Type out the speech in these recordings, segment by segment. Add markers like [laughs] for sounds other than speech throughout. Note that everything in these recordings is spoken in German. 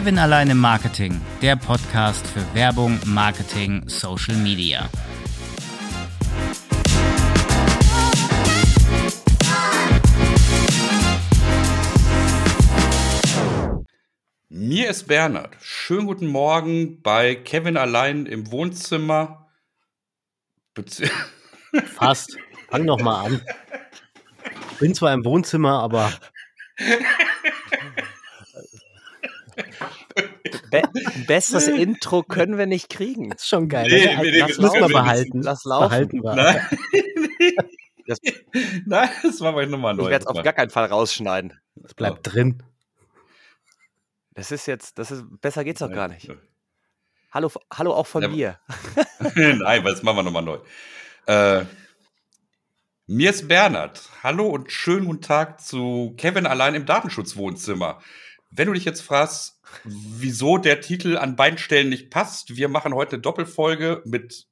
Kevin allein im Marketing, der Podcast für Werbung, Marketing, Social Media. Mir ist Bernhard. Schönen guten Morgen bei Kevin allein im Wohnzimmer. Bezie [laughs] Fast. Fang noch mal an. Bin zwar im Wohnzimmer, aber Be besseres [laughs] Intro können wir nicht kriegen. ist schon geil. Nee, das nee, nee, das das müssen wir behalten. Lass laufen. Behalten wir. Nein, Das, [laughs] Nein, das machen wir nochmal neu. ich werde es auf gar keinen Fall rausschneiden. Das bleibt drin. Das ist jetzt, das ist, besser geht's doch gar nicht. Hallo, hallo auch von Ja, mir. [laughs] Nein, weil das machen wir nochmal neu. Äh, mir ist Bernhard. Hallo und schönen guten Tag zu Kevin allein im Datenschutzwohnzimmer. Wenn du dich jetzt fragst, wieso der Titel an beiden Stellen nicht passt, wir machen heute eine Doppelfolge mit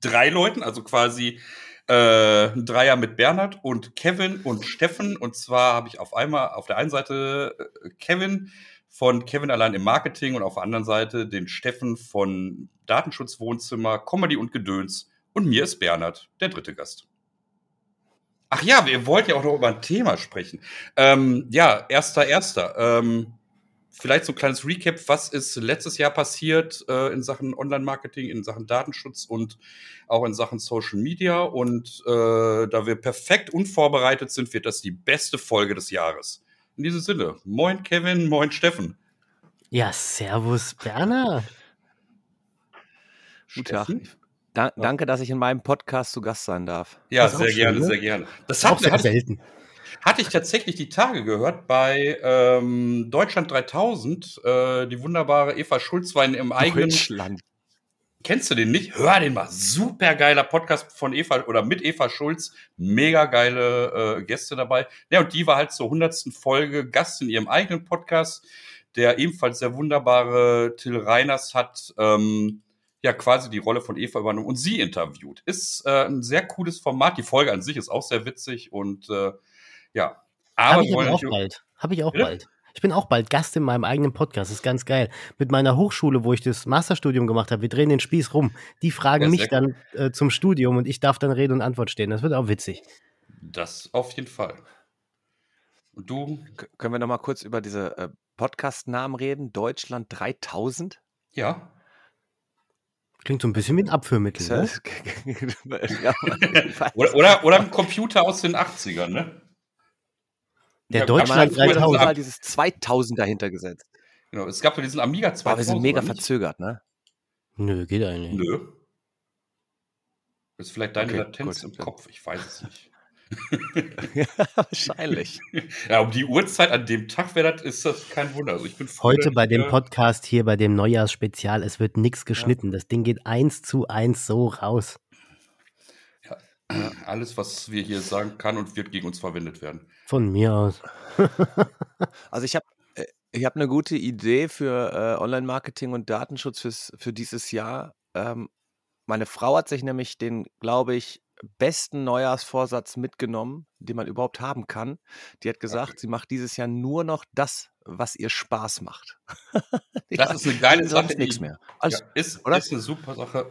drei Leuten, also quasi äh, ein Dreier mit Bernhard und Kevin und Steffen. Und zwar habe ich auf einmal auf der einen Seite äh, Kevin von Kevin allein im Marketing und auf der anderen Seite den Steffen von Datenschutzwohnzimmer, Comedy und Gedöns. Und mir ist Bernhard, der dritte Gast. Ach ja, wir wollten ja auch noch über ein Thema sprechen. Ähm, ja, erster, erster. Ähm, vielleicht so ein kleines Recap. Was ist letztes Jahr passiert äh, in Sachen Online-Marketing, in Sachen Datenschutz und auch in Sachen Social Media? Und äh, da wir perfekt unvorbereitet sind, wird das die beste Folge des Jahres. In diesem Sinne, moin Kevin, moin Steffen. Ja, servus, Tag. Steffen? Da, danke, dass ich in meinem Podcast zu Gast sein darf. Ja, sehr schön, gerne, ne? sehr gerne. Das Ist auch hat, sehr hatte, selten. hatte ich tatsächlich die Tage gehört bei ähm, Deutschland 3000. Äh, die wunderbare Eva Schulz war in ihrem eigenen. Deutschland. Kennst du den nicht? Hör den mal. Super geiler Podcast von Eva oder mit Eva Schulz. Mega geile äh, Gäste dabei. Ja, und die war halt zur hundertsten Folge Gast in ihrem eigenen Podcast. Der ebenfalls sehr wunderbare Till Reiners hat ähm, ja quasi die Rolle von Eva übernommen und sie interviewt. Ist äh, ein sehr cooles Format. Die Folge an sich ist auch sehr witzig und äh, ja. Habe Aber ich wir wollen aber auch bald. Habe ich auch Bitte? bald. Ich bin auch bald Gast in meinem eigenen Podcast. Das ist ganz geil. Mit meiner Hochschule, wo ich das Masterstudium gemacht habe, wir drehen den Spieß rum. Die fragen Ja, mich dann äh, zum Studium und ich darf dann Rede und Antwort stehen. Das wird auch witzig. das auf jeden Fall. Und du? K können wir noch mal kurz über diese äh, Podcast-Namen reden? Deutschland 3000? Ja. Klingt so ein bisschen wie ein Abführmittel. Ne? [laughs] [laughs] Oder, oder, oder ein Computer aus den 80ern, ne? Der Ja, Deutschland hat früher 3000. mal dieses 2000 dahinter gesetzt. Genau, es gab ja diesen Amiga 2000. Aber wir sind mega verzögert, ne? Nö, geht eigentlich. Nö. Das ist vielleicht deine Okay, Latenz gut. im Kopf, ich weiß es nicht. [laughs] ja, wahrscheinlich. Ja, um die Uhrzeit an dem Tag wäre das, ist das kein Wunder. Also ich bin froh, Heute bei ich, dem äh, Podcast hier, bei dem Neujahrsspezial, es wird nichts geschnitten. Das Ding geht eins zu eins so raus. [clears throat] Alles, was wir hier sagen kann und wird gegen uns verwendet werden. Von mir aus. [laughs] Also ich habe ich hab eine gute Idee für äh, Online-Marketing und Datenschutz fürs, für dieses Jahr. Ähm, meine Frau hat sich nämlich den, glaube ich, besten Neujahrsvorsatz mitgenommen, den man überhaupt haben kann. Die hat gesagt, sie macht dieses Jahr nur noch das, was ihr Spaß macht. [laughs] Das ist eine geile sonst Sache. nichts mehr. Also, ja, ist, oder? ist eine super Sache.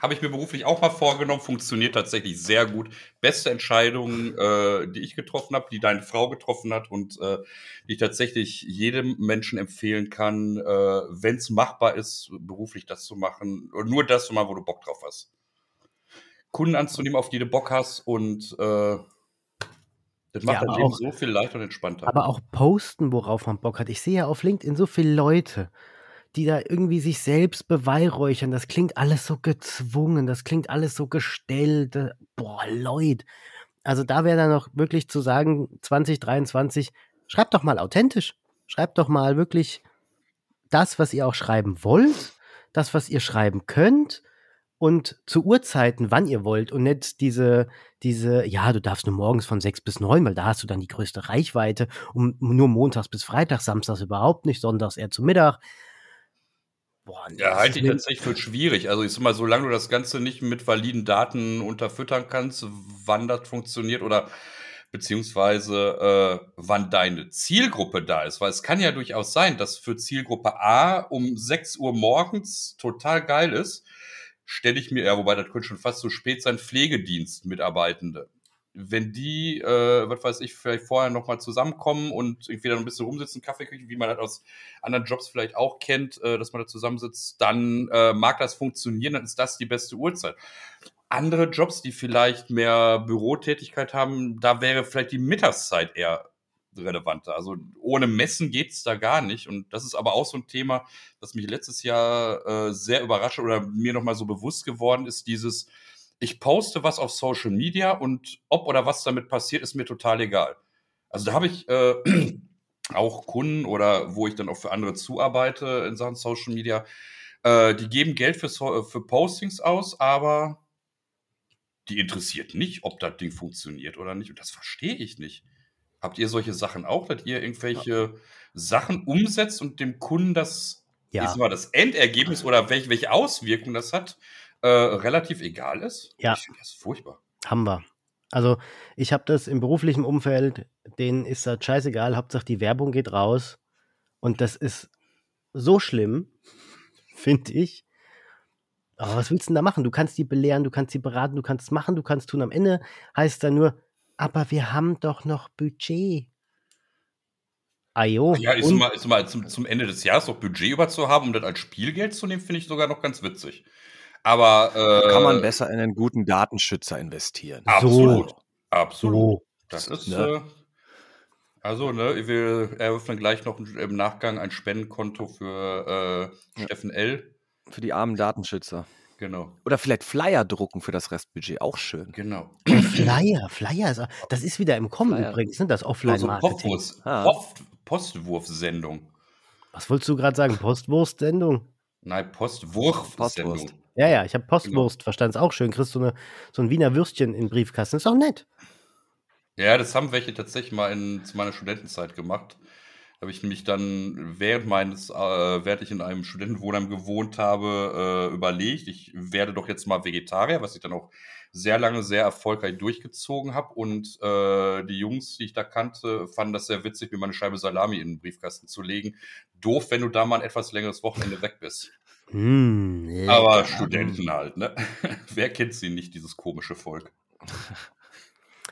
Habe ich mir beruflich auch mal vorgenommen, funktioniert tatsächlich sehr gut. Beste Entscheidung, äh, die ich getroffen habe, die deine Frau getroffen hat und äh, die ich tatsächlich jedem Menschen empfehlen kann, äh, wenn es machbar ist, beruflich das zu machen. Und nur das zu machen, wo du Bock drauf hast. Kunden anzunehmen, auf die du Bock hast und äh, das macht Ja, dein Leben auch- so viel leichter und entspannter. Aber auch posten, worauf man Bock hat. Ich sehe ja auf LinkedIn so viele Leute, die da irgendwie sich selbst beweihräuchern. Das klingt alles so gezwungen, das klingt alles so gestellt. Boah, Leute. Also da wäre dann noch wirklich zu sagen, 2023, schreibt doch mal authentisch. Schreibt doch mal wirklich das, was ihr auch schreiben wollt, das, was ihr schreiben könnt und zu Uhrzeiten, wann ihr wollt und nicht diese, diese, ja, du darfst nur morgens von sechs bis neun, weil da hast du dann die größte Reichweite und nur montags bis freitags, samstags überhaupt nicht, sonntags eher zu Mittag. Boah, nee, Ja, halte ich tatsächlich für schwierig. Also ich sag mal, solange du das Ganze nicht mit validen Daten unterfüttern kannst, wann das funktioniert oder beziehungsweise äh, wann deine Zielgruppe da ist. Weil es kann ja durchaus sein, dass für Zielgruppe A um 6 Uhr morgens total geil ist. Stelle ich mir, ja, wobei das könnte schon fast so spät sein, Pflegedienstmitarbeitende wenn die, äh, was weiß ich, vielleicht vorher nochmal zusammenkommen und irgendwie dann ein bisschen rumsitzen, Kaffee kriegen, wie man das aus anderen Jobs vielleicht auch kennt, äh, dass man da zusammensitzt, dann äh, mag das funktionieren, dann ist das die beste Uhrzeit. Andere Jobs, die vielleicht mehr Bürotätigkeit haben, da wäre vielleicht die Mittagszeit eher relevanter. Also ohne Messen geht's da gar nicht. Und das ist aber auch so ein Thema, das mich letztes Jahr äh, sehr überrascht oder mir nochmal so bewusst geworden ist, dieses, ich poste was auf Social Media und ob oder was damit passiert, ist mir total egal. Also da habe ich äh, [clears throat] auch Kunden oder wo ich dann auch für andere zuarbeite in Sachen Social Media, äh, die geben Geld für, für Postings aus, aber die interessiert nicht, ob das Ding funktioniert oder nicht. Und das verstehe ich nicht. Habt ihr solche Sachen auch, dass ihr irgendwelche. Sachen umsetzt und dem Kunden das, ja. mal, das Endergebnis oder welche, welche Auswirkungen das hat, äh, relativ egal ist? Ja. Ich finde das furchtbar. Haben wir. Also ich habe das im beruflichen Umfeld, denen ist das scheißegal, Hauptsache die Werbung geht raus. Und das ist so schlimm, [laughs] finde ich. Aber was willst du denn da machen? Du kannst die belehren, du kannst sie beraten, du kannst es machen, du kannst tun. Am Ende heißt es dann nur, aber wir haben doch noch Budget. Ajo. Ja, ist mal, ist mal zum, zum Ende des Jahres noch Budget über zu haben, um das als Spielgeld zu nehmen, finde ich sogar noch ganz witzig. Aber äh, kann man besser in einen guten Datenschützer investieren. Absolut. So. Absolut. So. Das ist ne? äh, also, ne, wir eröffnen gleich noch im Nachgang ein Spendenkonto für äh. Steffen L. Für die armen Datenschützer. Genau. Oder vielleicht Flyer drucken für das Restbudget, auch schön. Genau. [clears throat] Flyer, Flyer, ist, das ist wieder im Kommen Flyer. übrigens, sind das Offline-Marketing. Also Post, Postwurfsendung. Was wolltest du gerade sagen? Postwurstsendung? Nein, Postwurfsendung. Postwurst. Ja, ja, ich habe Postwurst genau. verstanden. Ist auch schön. Kriegst du eine, so ein Wiener Würstchen in Briefkasten. Ist auch nett. Ja, das haben welche tatsächlich mal in, zu meiner Studentenzeit gemacht. Habe ich mich dann während meines, äh, während ich in einem Studentenwohnheim gewohnt habe, äh, überlegt, ich werde doch jetzt mal Vegetarier, was ich dann auch sehr lange sehr erfolgreich durchgezogen habe. Und äh, die Jungs, die ich da kannte, fanden das sehr witzig, mir mal eine Scheibe Salami in den Briefkasten zu legen. Doof, wenn du da mal ein etwas längeres Wochenende weg bist. Mm, Aber Studenten halt, ne? [laughs] Wer kennt sie nicht, dieses komische Volk?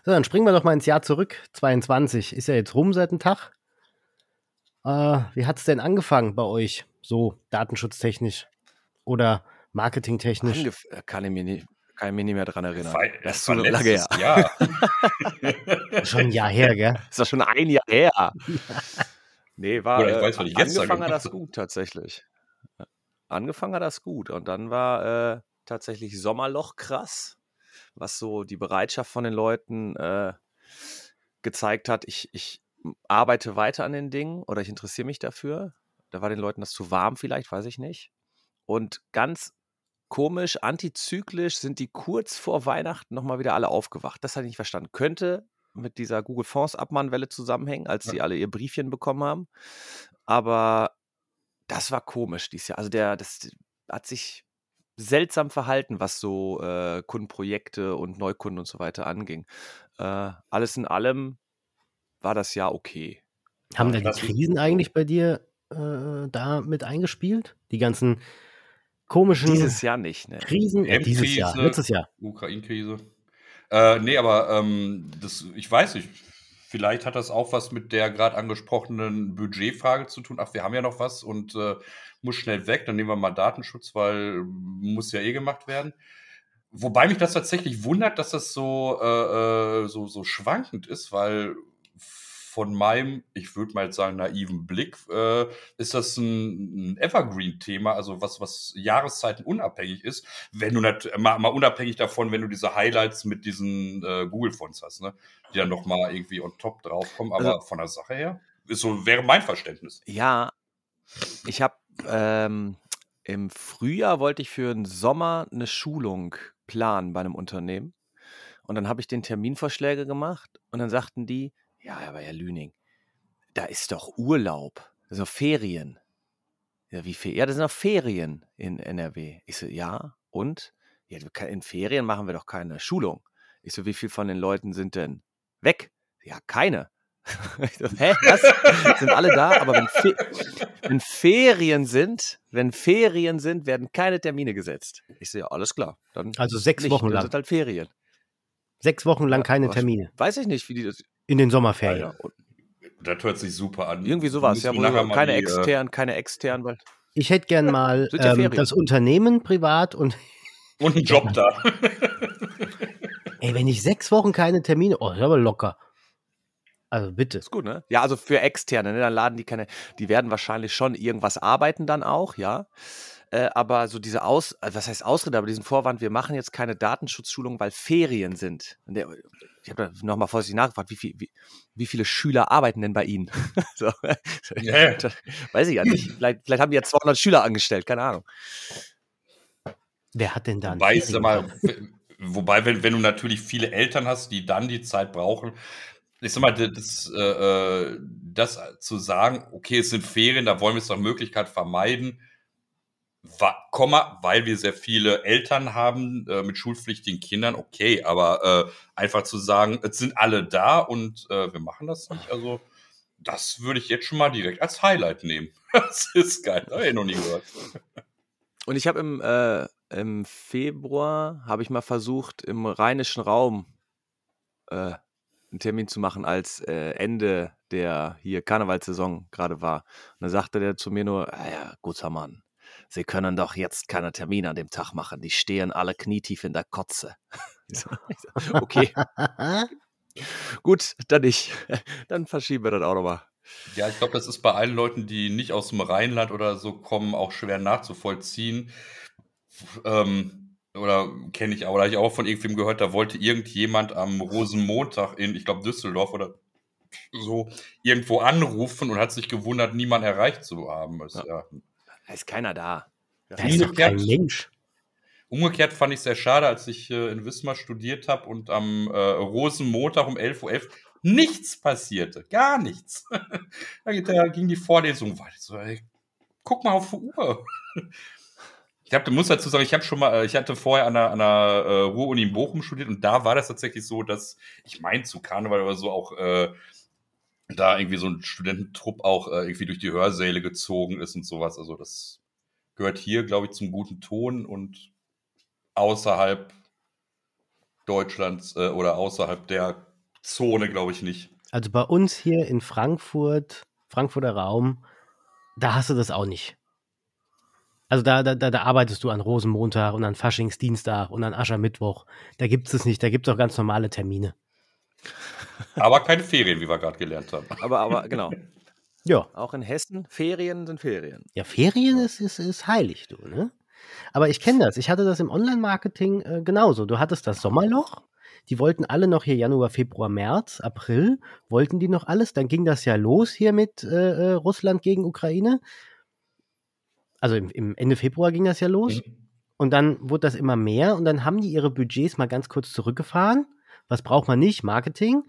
So, dann springen wir doch mal ins Jahr zurück. 22 ist ja jetzt rum seit einem Tag. Äh, wie hat es denn angefangen bei euch? So datenschutztechnisch oder marketingtechnisch? Angef kann ich mir nicht, kann ich mich nicht mehr dran erinnern. Weil, das ist so lange her. Jahr. [laughs] schon ein Jahr her, gell? Das ist doch schon ein Jahr her. [laughs] nee, war Oder ich weiß, was ich jetzt angefangen hat das gut tatsächlich. Angefangen hat das gut und dann war äh, tatsächlich Sommerloch krass, was so die Bereitschaft von den Leuten äh, gezeigt hat. Ich, ich arbeite weiter an den Dingen oder ich interessiere mich dafür. Da war den Leuten das zu warm vielleicht, weiß ich nicht. Und ganz komisch, antizyklisch sind die kurz vor Weihnachten nochmal wieder alle aufgewacht. Das hatte ich nicht verstanden. Könnte mit dieser Google Fonds Abmahnwelle zusammenhängen, als ja. sie alle ihr Briefchen bekommen haben. Aber das war komisch dieses Jahr. Also der, das hat sich seltsam verhalten, was so äh, Kundenprojekte und Neukunden und so weiter anging. Äh, alles in allem war das Jahr okay. Haben da die Krisen eigentlich bei dir äh, da mit eingespielt? Die ganzen komischen dieses Jahr nicht, ne? Krisen, äh, dieses Jahr, letztes Jahr. Ukraine-Krise. Äh, nee, aber ähm, das, ich weiß nicht, vielleicht hat das auch was mit der gerade angesprochenen Budgetfrage zu tun. Ach, wir haben ja noch was und äh, muss schnell weg, dann nehmen wir mal Datenschutz, weil muss ja eh gemacht werden. Wobei mich das tatsächlich wundert, dass das so, äh, äh so, so schwankend ist, weil von meinem, ich würde mal jetzt sagen, naiven Blick, äh, ist das ein, ein Evergreen-Thema, also was, was Jahreszeiten unabhängig ist, wenn du nicht, mal, mal unabhängig davon, wenn du diese Highlights mit diesen äh, Google-Fonts hast, ne? Die dann nochmal irgendwie on top draufkommen, aber also, von der Sache her, ist so, wäre mein Verständnis. Ja, ich habe ähm, im Frühjahr wollte ich für den Sommer eine Schulung planen bei einem Unternehmen. Und dann habe ich den Terminvorschläge gemacht und dann sagten die, ja, aber Herr Lüning, da ist doch Urlaub, das sind doch Ferien. Ja, wie Ferien? Ja, das sind doch Ferien in NRW. Ich so, ja, und? Ja, in Ferien machen wir doch keine Schulung. Ich so, wie viel von den Leuten sind denn weg? Ja, keine. [laughs] Hä? Was? Sind alle da? Aber wenn, Fe wenn, Ferien sind, wenn Ferien sind, werden keine Termine gesetzt. Ich sehe, alles klar. Dann also sechs nicht, Wochen lang. sind halt Ferien. Sechs Wochen lang keine Termine. Weiß ich nicht, wie die das. In den Sommerferien. Ja, das hört sich super an. Irgendwie sowas, ja. Keine die, äh, externen, keine externen, weil. Ich hätte gern mal ähm, das Unternehmen privat und. Und einen Job [laughs] da. Ey, wenn ich sechs Wochen keine Termine, oh, das ist aber locker. Also bitte. Ist gut, ne? Ja, also für Externe, ne? Dann laden die keine, die werden wahrscheinlich schon irgendwas arbeiten dann auch, ja. Äh, aber so diese Aus, äh, was heißt Ausrede, aber diesen Vorwand, wir machen jetzt keine Datenschutzschulung, weil Ferien sind. Der, ich habe da nochmal vorsichtig nachgefragt, wie, viel, wie, wie, viele Schüler arbeiten denn bei Ihnen? [laughs] so. ja. [laughs] Weiß ich ja nicht. Vielleicht, vielleicht, haben die jetzt 200 Schüler angestellt, keine Ahnung. Wer hat denn da Weiß mal, wobei, wenn, wenn du natürlich viele Eltern hast, die dann die Zeit brauchen, ich sag mal, das, äh, äh, das zu sagen, okay, es sind Ferien, da wollen wir es nach Möglichkeit vermeiden, Komma, weil wir sehr viele Eltern haben äh, mit schulpflichtigen Kindern, okay, aber äh, einfach zu sagen, es sind alle da und äh, wir machen das nicht, also das würde ich jetzt schon mal direkt als Highlight nehmen. [laughs] Das ist geil, habe ich noch nie gehört. Und ich habe im, äh, im Februar, habe ich mal versucht, im rheinischen Raum äh, einen Termin zu machen, als äh, Ende der hier Karnevalsaison gerade war. Und dann sagte der zu mir nur, ah ja, guter Mann, Sie können doch jetzt keine Termine an dem Tag machen. Die stehen alle knietief in der Kotze. [laughs] okay. Gut, dann nicht. Dann verschieben wir das auch nochmal. Ja, ich glaube, das ist bei allen Leuten, die nicht aus dem Rheinland oder so kommen, auch schwer nachzuvollziehen. Ähm, oder kenne ich, aber da habe ich auch von irgendwem gehört, da wollte irgendjemand am Rosenmontag in, ich glaube, Düsseldorf oder so irgendwo anrufen und hat sich gewundert, niemand erreicht zu haben. Ist, ja. ja. Da ist keiner da. Da ist doch kein Mensch. Umgekehrt fand ich es sehr schade, als ich äh, in Wismar studiert habe und am äh, Rosenmontag um 11.11 Uhr nichts passierte. Gar nichts. [laughs] da, ging die Vorlesung weiter. So, ey, guck mal auf die Uhr. [laughs] Ich habe, muss dazu sagen, ich habe schon mal, äh, ich hatte vorher an der, an der äh, Ruhr-Uni in Bochum studiert und da war das tatsächlich so, dass ich meine zu Karneval oder so auch äh, da irgendwie so ein Studententrupp auch äh, irgendwie durch die Hörsäle gezogen ist und sowas. Also das gehört hier, glaube ich, zum guten Ton und außerhalb Deutschlands äh, oder außerhalb der Zone, glaube ich, nicht. Also bei uns hier in Frankfurt, Frankfurter Raum, da hast du das auch nicht. Also da, da, da arbeitest du an Rosenmontag und an Faschingsdienstag und an Aschermittwoch. Da gibt es nicht, da gibt es auch ganz normale Termine. Aber keine Ferien, wie wir gerade gelernt haben. Aber, aber genau. Ja. Auch in Hessen, Ferien sind Ferien. Ja, Ferien ist, ist, ist heilig, du, ne? Aber ich kenne das. Ich hatte das im Online-Marketing äh, genauso. Du hattest das Sommerloch. Die wollten alle noch hier Januar, Februar, März, April, wollten die noch alles. Dann ging das ja los hier mit äh, äh Russland gegen Ukraine also im, im, Ende Februar ging das ja los. Mhm. Und dann wurde das immer mehr und dann haben die ihre Budgets mal ganz kurz zurückgefahren. Was braucht man nicht? Marketing.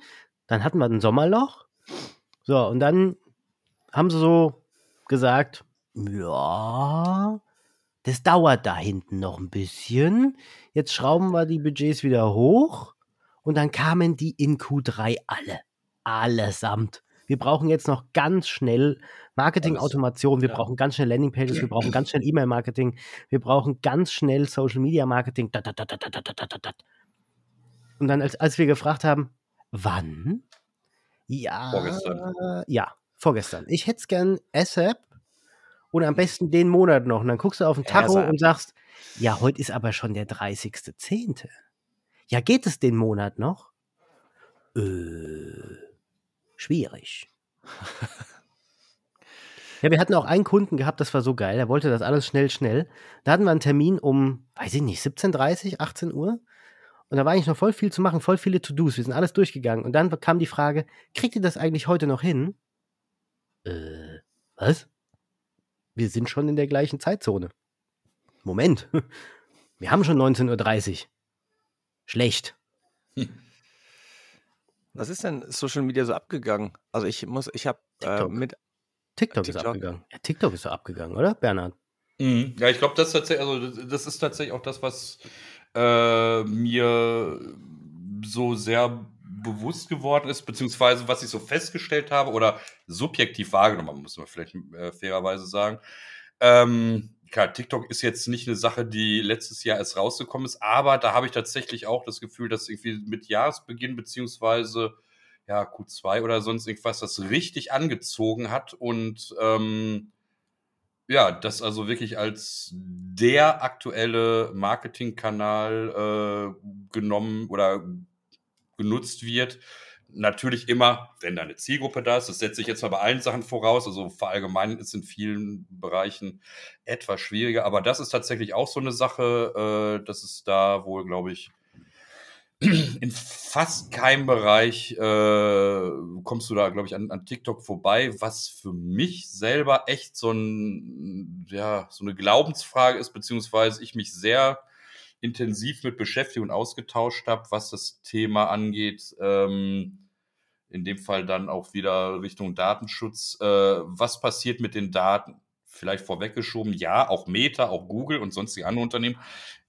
Dann hatten wir ein Sommerloch. So, und dann haben sie so gesagt, ja, das dauert da hinten noch ein bisschen. Jetzt schrauben wir die Budgets wieder hoch. Und dann kamen die in Q3 alle. Allesamt. Wir brauchen jetzt noch ganz schnell Marketing-Automation, wir ja. brauchen ganz schnell Landingpages, wir brauchen ganz schnell E-Mail-Marketing, wir brauchen ganz schnell Social-Media-Marketing. Und dann, als, als wir gefragt haben, wann? Ja, vorgestern. ja, vorgestern. Ich hätte es gern ASAP und am besten den Monat noch. Und dann guckst du auf den Tacho und sagst, ja, heute ist aber schon der 30.10. Ja, geht es den Monat noch? Äh schwierig. [laughs] ja, wir hatten auch einen Kunden gehabt, das war so geil. Der wollte das alles schnell, schnell. Da hatten wir einen Termin um, weiß ich nicht, 17.30 18 Uhr. Und da war eigentlich noch voll viel zu machen, voll viele To-Dos. Wir sind alles durchgegangen. Und dann kam die Frage, kriegt ihr das eigentlich heute noch hin? Äh, was? Wir sind schon in der gleichen Zeitzone. Moment. [laughs] Wir haben schon 19.30 Uhr. Schlecht. Hm. [laughs] Was ist denn Social Media so abgegangen? Also ich muss, ich habe äh, mit TikTok, TikTok, ist abgegangen. Ja, TikTok ist so abgegangen, oder, Bernhard? Mhm. Ja, ich glaube, das, also, das ist tatsächlich auch das, was äh, mir so sehr bewusst geworden ist, beziehungsweise was ich so festgestellt habe oder subjektiv wahrgenommen, muss man vielleicht äh, fairerweise sagen. Ähm, klar, TikTok ist jetzt nicht eine Sache, die letztes Jahr erst rausgekommen ist, aber da habe ich tatsächlich auch das Gefühl, dass irgendwie mit Jahresbeginn beziehungsweise ja, Q2 oder sonst irgendwas das richtig angezogen hat und ähm, ja, das also wirklich als der aktuelle Marketingkanal äh, genommen oder genutzt wird. Natürlich immer, wenn da eine Zielgruppe da ist, das setze ich jetzt mal bei allen Sachen voraus, also verallgemeinern ist in vielen Bereichen etwas schwieriger, aber das ist tatsächlich auch so eine Sache, äh, dass es da wohl, glaube ich, in fast keinem Bereich äh, kommst du da, glaube ich, an, an TikTok vorbei, was für mich selber echt so, ein, ja, so eine Glaubensfrage ist, beziehungsweise ich mich sehr intensiv mit beschäftigt und ausgetauscht habe, was das Thema angeht. Ähm, in dem Fall dann auch wieder Richtung Datenschutz. Äh, was passiert mit den Daten? Vielleicht vorweggeschoben, ja, auch Meta, auch Google und sonstige andere Unternehmen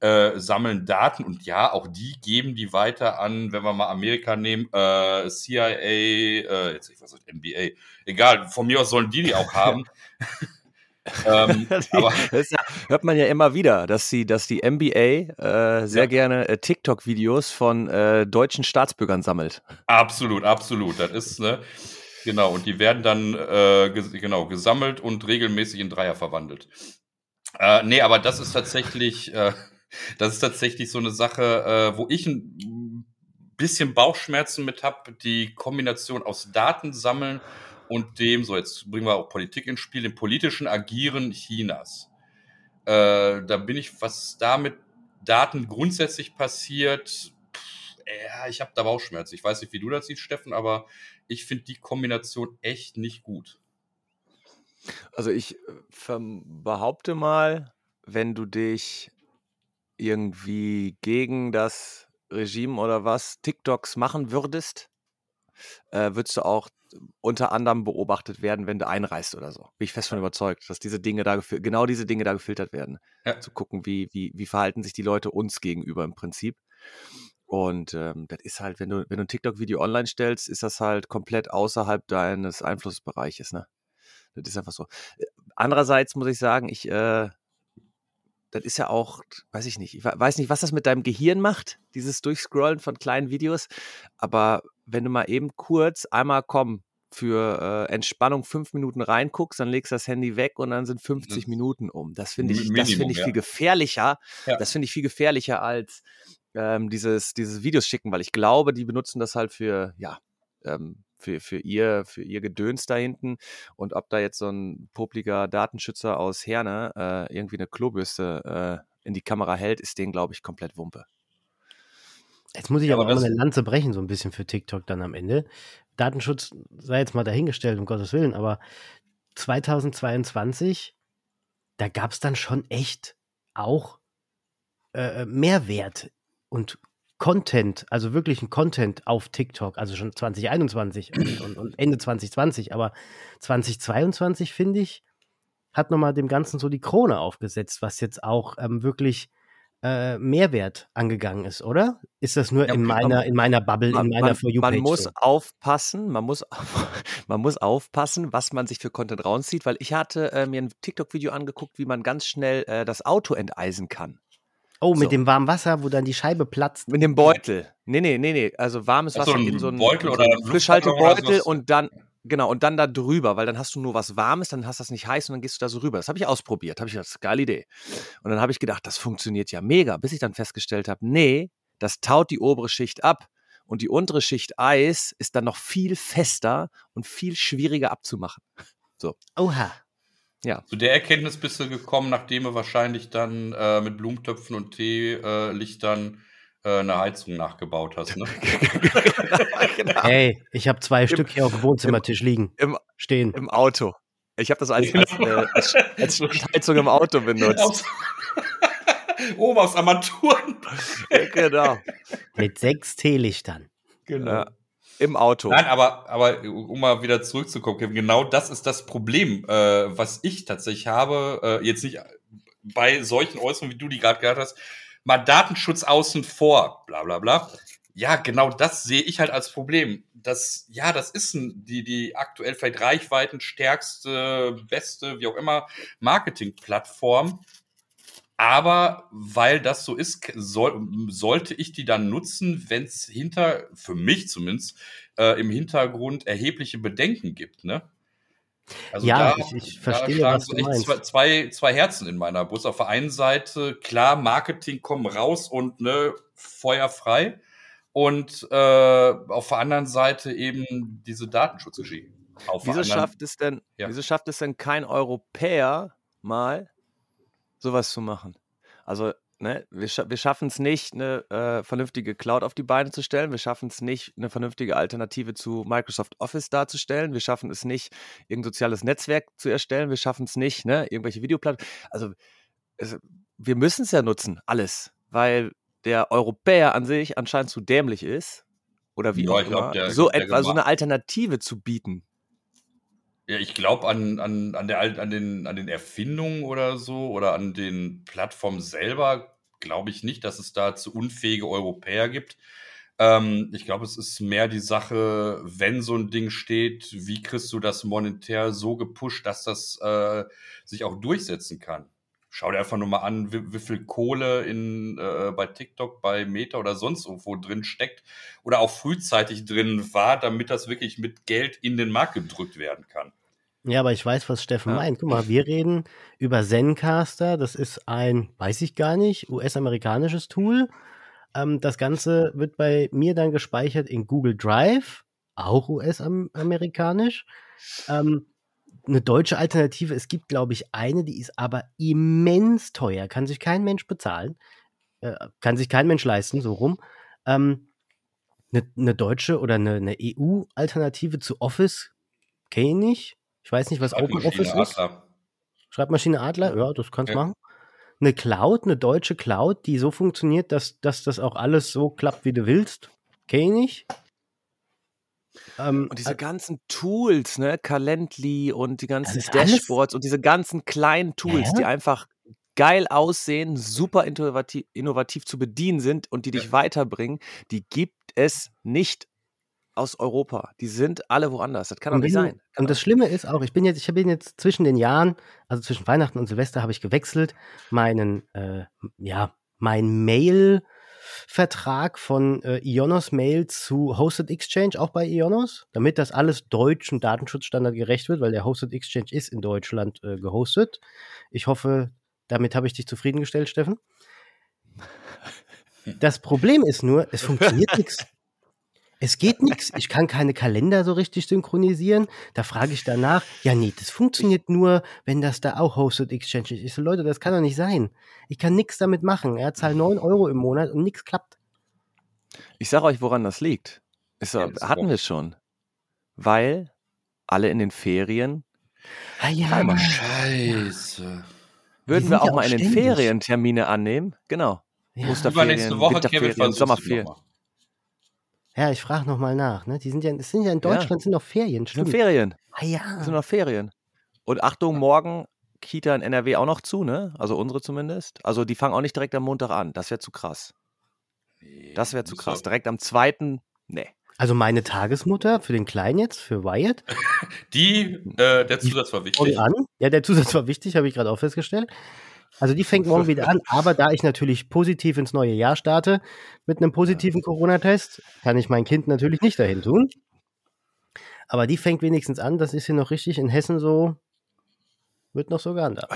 äh, sammeln Daten und ja, auch die geben die weiter an, wenn wir mal Amerika nehmen, äh, CIA, äh, jetzt ich weiß nicht, NBA, egal, von mir aus sollen die die auch haben. [laughs] ähm, [laughs] aber das hört man ja immer wieder, dass sie, dass die NBA äh, sehr ja. gerne äh, TikTok-Videos von äh, deutschen Staatsbürgern sammelt. Absolut, absolut. Das ist ne, genau. Und die werden dann äh, ges genau gesammelt und regelmäßig in Dreier verwandelt. Äh, nee, aber das ist tatsächlich, äh, [laughs] das ist tatsächlich so eine Sache, äh, wo ich ein bisschen Bauchschmerzen mit habe. Die Kombination aus Daten sammeln und dem, so jetzt bringen wir auch Politik ins Spiel, dem politischen Agieren Chinas. Äh, da bin ich, was da mit Daten grundsätzlich passiert, pff, ja, ich habe da Bauchschmerzen. Ich weiß nicht, wie du das siehst, Steffen, aber ich finde die Kombination echt nicht gut. Also ich äh, behaupte mal, wenn du dich irgendwie gegen das Regime oder was TikToks machen würdest, äh, würdest du auch unter anderem beobachtet werden, wenn du einreist oder so. Bin ich fest von überzeugt, dass diese Dinge da genau diese Dinge da gefiltert werden. Ja. Zu gucken, wie, wie, wie verhalten sich die Leute uns gegenüber im Prinzip. Und ähm, das ist halt, wenn du, wenn du ein TikTok-Video online stellst, ist das halt komplett außerhalb deines Einflussbereiches, ne? Das ist einfach so. Äh, andererseits muss ich sagen, ich, äh, das ist ja auch, weiß ich nicht, ich weiß nicht, was das mit deinem Gehirn macht, dieses Durchscrollen von kleinen Videos, aber wenn du mal eben kurz einmal komm für äh, Entspannung fünf Minuten reinguckst, dann legst du das Handy weg und dann sind 50 mhm. Minuten um. Das finde ich, Minimum, das finde ich ja. viel gefährlicher. Ja. Das finde ich viel gefährlicher als ähm, dieses, dieses Videos schicken, weil ich glaube, die benutzen das halt für, ja, ähm, für, für, ihr, für ihr Gedöns da hinten. Und ob da jetzt so ein popliger Datenschützer aus Herne äh, irgendwie eine Klobürste äh, in die Kamera hält, ist denen, glaube ich, komplett Wumpe. Jetzt muss ich ja, aber auch mal eine Lanze brechen, so ein bisschen für TikTok dann am Ende. Datenschutz sei jetzt mal dahingestellt, um Gottes Willen, aber 2022, da gab es dann schon echt auch äh, Mehrwert und Content, also wirklichen Content auf TikTok, also schon 2021 und, und, Ende 2020, aber 2022 finde ich, hat nochmal dem Ganzen so die Krone aufgesetzt, was jetzt auch ähm, wirklich äh, Mehrwert angegangen ist, oder? Ist das nur ja, in meiner in meiner Bubble, man, in meiner For You Page? Man muss so? aufpassen, man muss [laughs] man muss aufpassen, was man sich für Content rauszieht, weil ich hatte äh, mir ein TikTok Video angeguckt, wie man ganz schnell äh, das Auto enteisen kann. Oh, mit so. dem warmen Wasser, wo dann die Scheibe platzt. Mit dem Beutel. Nee, nee, nee, nee. Also warmes Wasser so in so einen Beutel oder Frischhaltebeutel und dann, genau, und dann da drüber, weil dann hast du nur was Warmes, dann hast du das nicht heiß und dann gehst du da so rüber. Das habe ich ausprobiert. Habe ich gedacht, geile Idee. Und dann habe ich gedacht, das funktioniert ja mega, bis ich dann festgestellt habe, nee, das taut die obere Schicht ab. Und die untere Schicht Eis ist dann noch viel fester und viel schwieriger abzumachen. So. Oha. Ja. Zu der Erkenntnis bist du gekommen, nachdem du wahrscheinlich dann äh, mit Blumentöpfen und Teelichtern äh, eine Heizung nachgebaut hast. Ne? [laughs] genau. Hey, ich habe zwei Im, Stück hier auf dem Wohnzimmertisch liegen. Im, stehen. Im Auto. Ich habe das als, genau. als, äh, als, als [laughs] Heizung im Auto benutzt. [laughs] Oben aus Armaturen. genau. Mit sechs Teelichtern. Genau. Ja. Im Auto. Nein, aber, aber um mal wieder zurückzukommen, genau das ist das Problem, äh, was ich tatsächlich habe, äh, jetzt nicht bei solchen Äußerungen, wie du die gerade gehört hast, mal Datenschutz außen vor, bla bla bla. ja, genau das sehe ich halt als Problem. Das, ja, das ist ein, die, die aktuell vielleicht reichweitenstärkste, beste, wie auch immer, Marketingplattform. Aber weil das so ist, soll, sollte ich die dann nutzen, wenn es hinter, für mich zumindest, äh, im Hintergrund erhebliche Bedenken gibt, ne? Also ja, da, ich, ich verstehe, was du meinst. Zwei, zwei, zwei Herzen in meiner Brust. Auf der einen Seite, klar, Marketing kommen raus und ne, Feuer frei. Und äh, auf der anderen Seite eben diese Datenschutzregie. Wieso schafft es denn, ja. wieso schafft es denn kein Europäer mal sowas zu machen? Also Ne, wir, scha wir schaffen es nicht, eine äh, vernünftige Cloud auf die Beine zu stellen. Wir schaffen es nicht, eine vernünftige Alternative zu Microsoft Office darzustellen. Wir schaffen es nicht, irgendein soziales Netzwerk zu erstellen. Wir schaffen es nicht, ne, irgendwelche Videoplattformen. Also es, wir müssen es ja nutzen, alles, weil der Europäer an sich anscheinend zu dämlich ist oder wie ja, auch glaub, immer, so etwa so eine Alternative zu bieten. Ja, ich glaube an, an, an, der, an, den, an den Erfindungen oder so oder an den Plattformen selber glaube ich nicht, dass es da zu unfähige Europäer gibt. Ähm, ich glaube, es ist mehr die Sache, wenn so ein Ding steht, wie kriegst du das monetär so gepusht, dass das äh, sich auch durchsetzen kann? Schau dir einfach nur mal an, wie, wie viel Kohle in, äh, bei TikTok, bei Meta oder sonst irgendwo drin steckt oder auch frühzeitig drin war, damit das wirklich mit Geld in den Markt gedrückt werden kann. Ja, aber ich weiß, was Steffen ja. meint. Guck mal, wir reden über Zencaster. Das ist ein, weiß ich gar nicht, US-amerikanisches Tool. Ähm, das Ganze wird bei mir dann gespeichert in Google Drive, auch US-amerikanisch. Ähm, eine deutsche Alternative, es gibt, glaube ich, eine, die ist aber immens teuer, kann sich kein Mensch bezahlen, äh, kann sich kein Mensch leisten, so rum. Ähm, eine, eine deutsche oder eine, eine EU-Alternative zu Office kenne ich nicht. Ich weiß nicht, was OpenOffice ist. Schreibmaschine Adler, ja, das kannst du ja. machen. Eine Cloud, eine deutsche Cloud, die so funktioniert, dass, dass das auch alles so klappt, wie du willst. Kenne ich nicht. Ähm, und diese ganzen Tools, ne, Calendly und die ganzen Dashboards und diese ganzen kleinen Tools, ja? die einfach geil aussehen, super innovativ, innovativ zu bedienen sind und die dich ja. weiterbringen, die gibt es nicht aus Europa. Die sind alle woanders. Das kann doch nicht sein. Kann und das Schlimme ist auch, ich bin jetzt, ich bin jetzt zwischen den Jahren, also zwischen Weihnachten und Silvester, habe ich gewechselt, meinen, äh, ja, mein Mail. Vertrag von äh, Ionos Mail zu Hosted Exchange, auch bei Ionos, damit das alles deutschen Datenschutzstandard gerecht wird, weil der Hosted Exchange ist in Deutschland äh, gehostet. Ich hoffe, damit habe ich dich zufriedengestellt, Steffen. [laughs] Das Problem ist nur, es funktioniert [laughs] nichts. Es geht nichts. Ich kann keine Kalender so richtig synchronisieren. Da frage ich danach, ja, nee, das funktioniert nur, wenn das da auch Hosted Exchange ist. Ich so, Leute, das kann doch nicht sein. Ich kann nichts damit machen. Er zahlt 9 Euro im Monat und nichts klappt. Ich sage euch, woran das liegt. Ist, ja, hatten wir schon. Weil alle in den Ferien. Ah ja, Mann. Scheiße. Würden wir auch mal in den Ferien Termine annehmen? Genau. Ja. Osterferien, Woche, Winterferien, Sommerferien. Ja, ich frage nochmal nach. Ne? Die sind ja, es sind ja in Deutschland ja. sind noch Ferien. Stimmt. Sind Ferien. Ah ja. Das sind noch Ferien. Und Achtung, morgen Kita in NRW auch noch zu, ne? Also unsere zumindest. Also die fangen auch nicht direkt am Montag an. Das wäre zu krass. Das wäre zu krass. Direkt am zweiten, ne. Also meine Tagesmutter für den Kleinen jetzt, für Wyatt. [laughs] Die, äh, der Zusatz war wichtig. An. Ja, der Zusatz war wichtig, habe ich gerade auch festgestellt. Also die fängt morgen wieder an, [laughs] aber da ich natürlich positiv ins neue Jahr starte mit einem positiven Corona-Test, kann ich mein Kind natürlich nicht dahin tun. Aber die fängt wenigstens an, das ist hier noch richtig in Hessen so, wird noch so gehandhabt.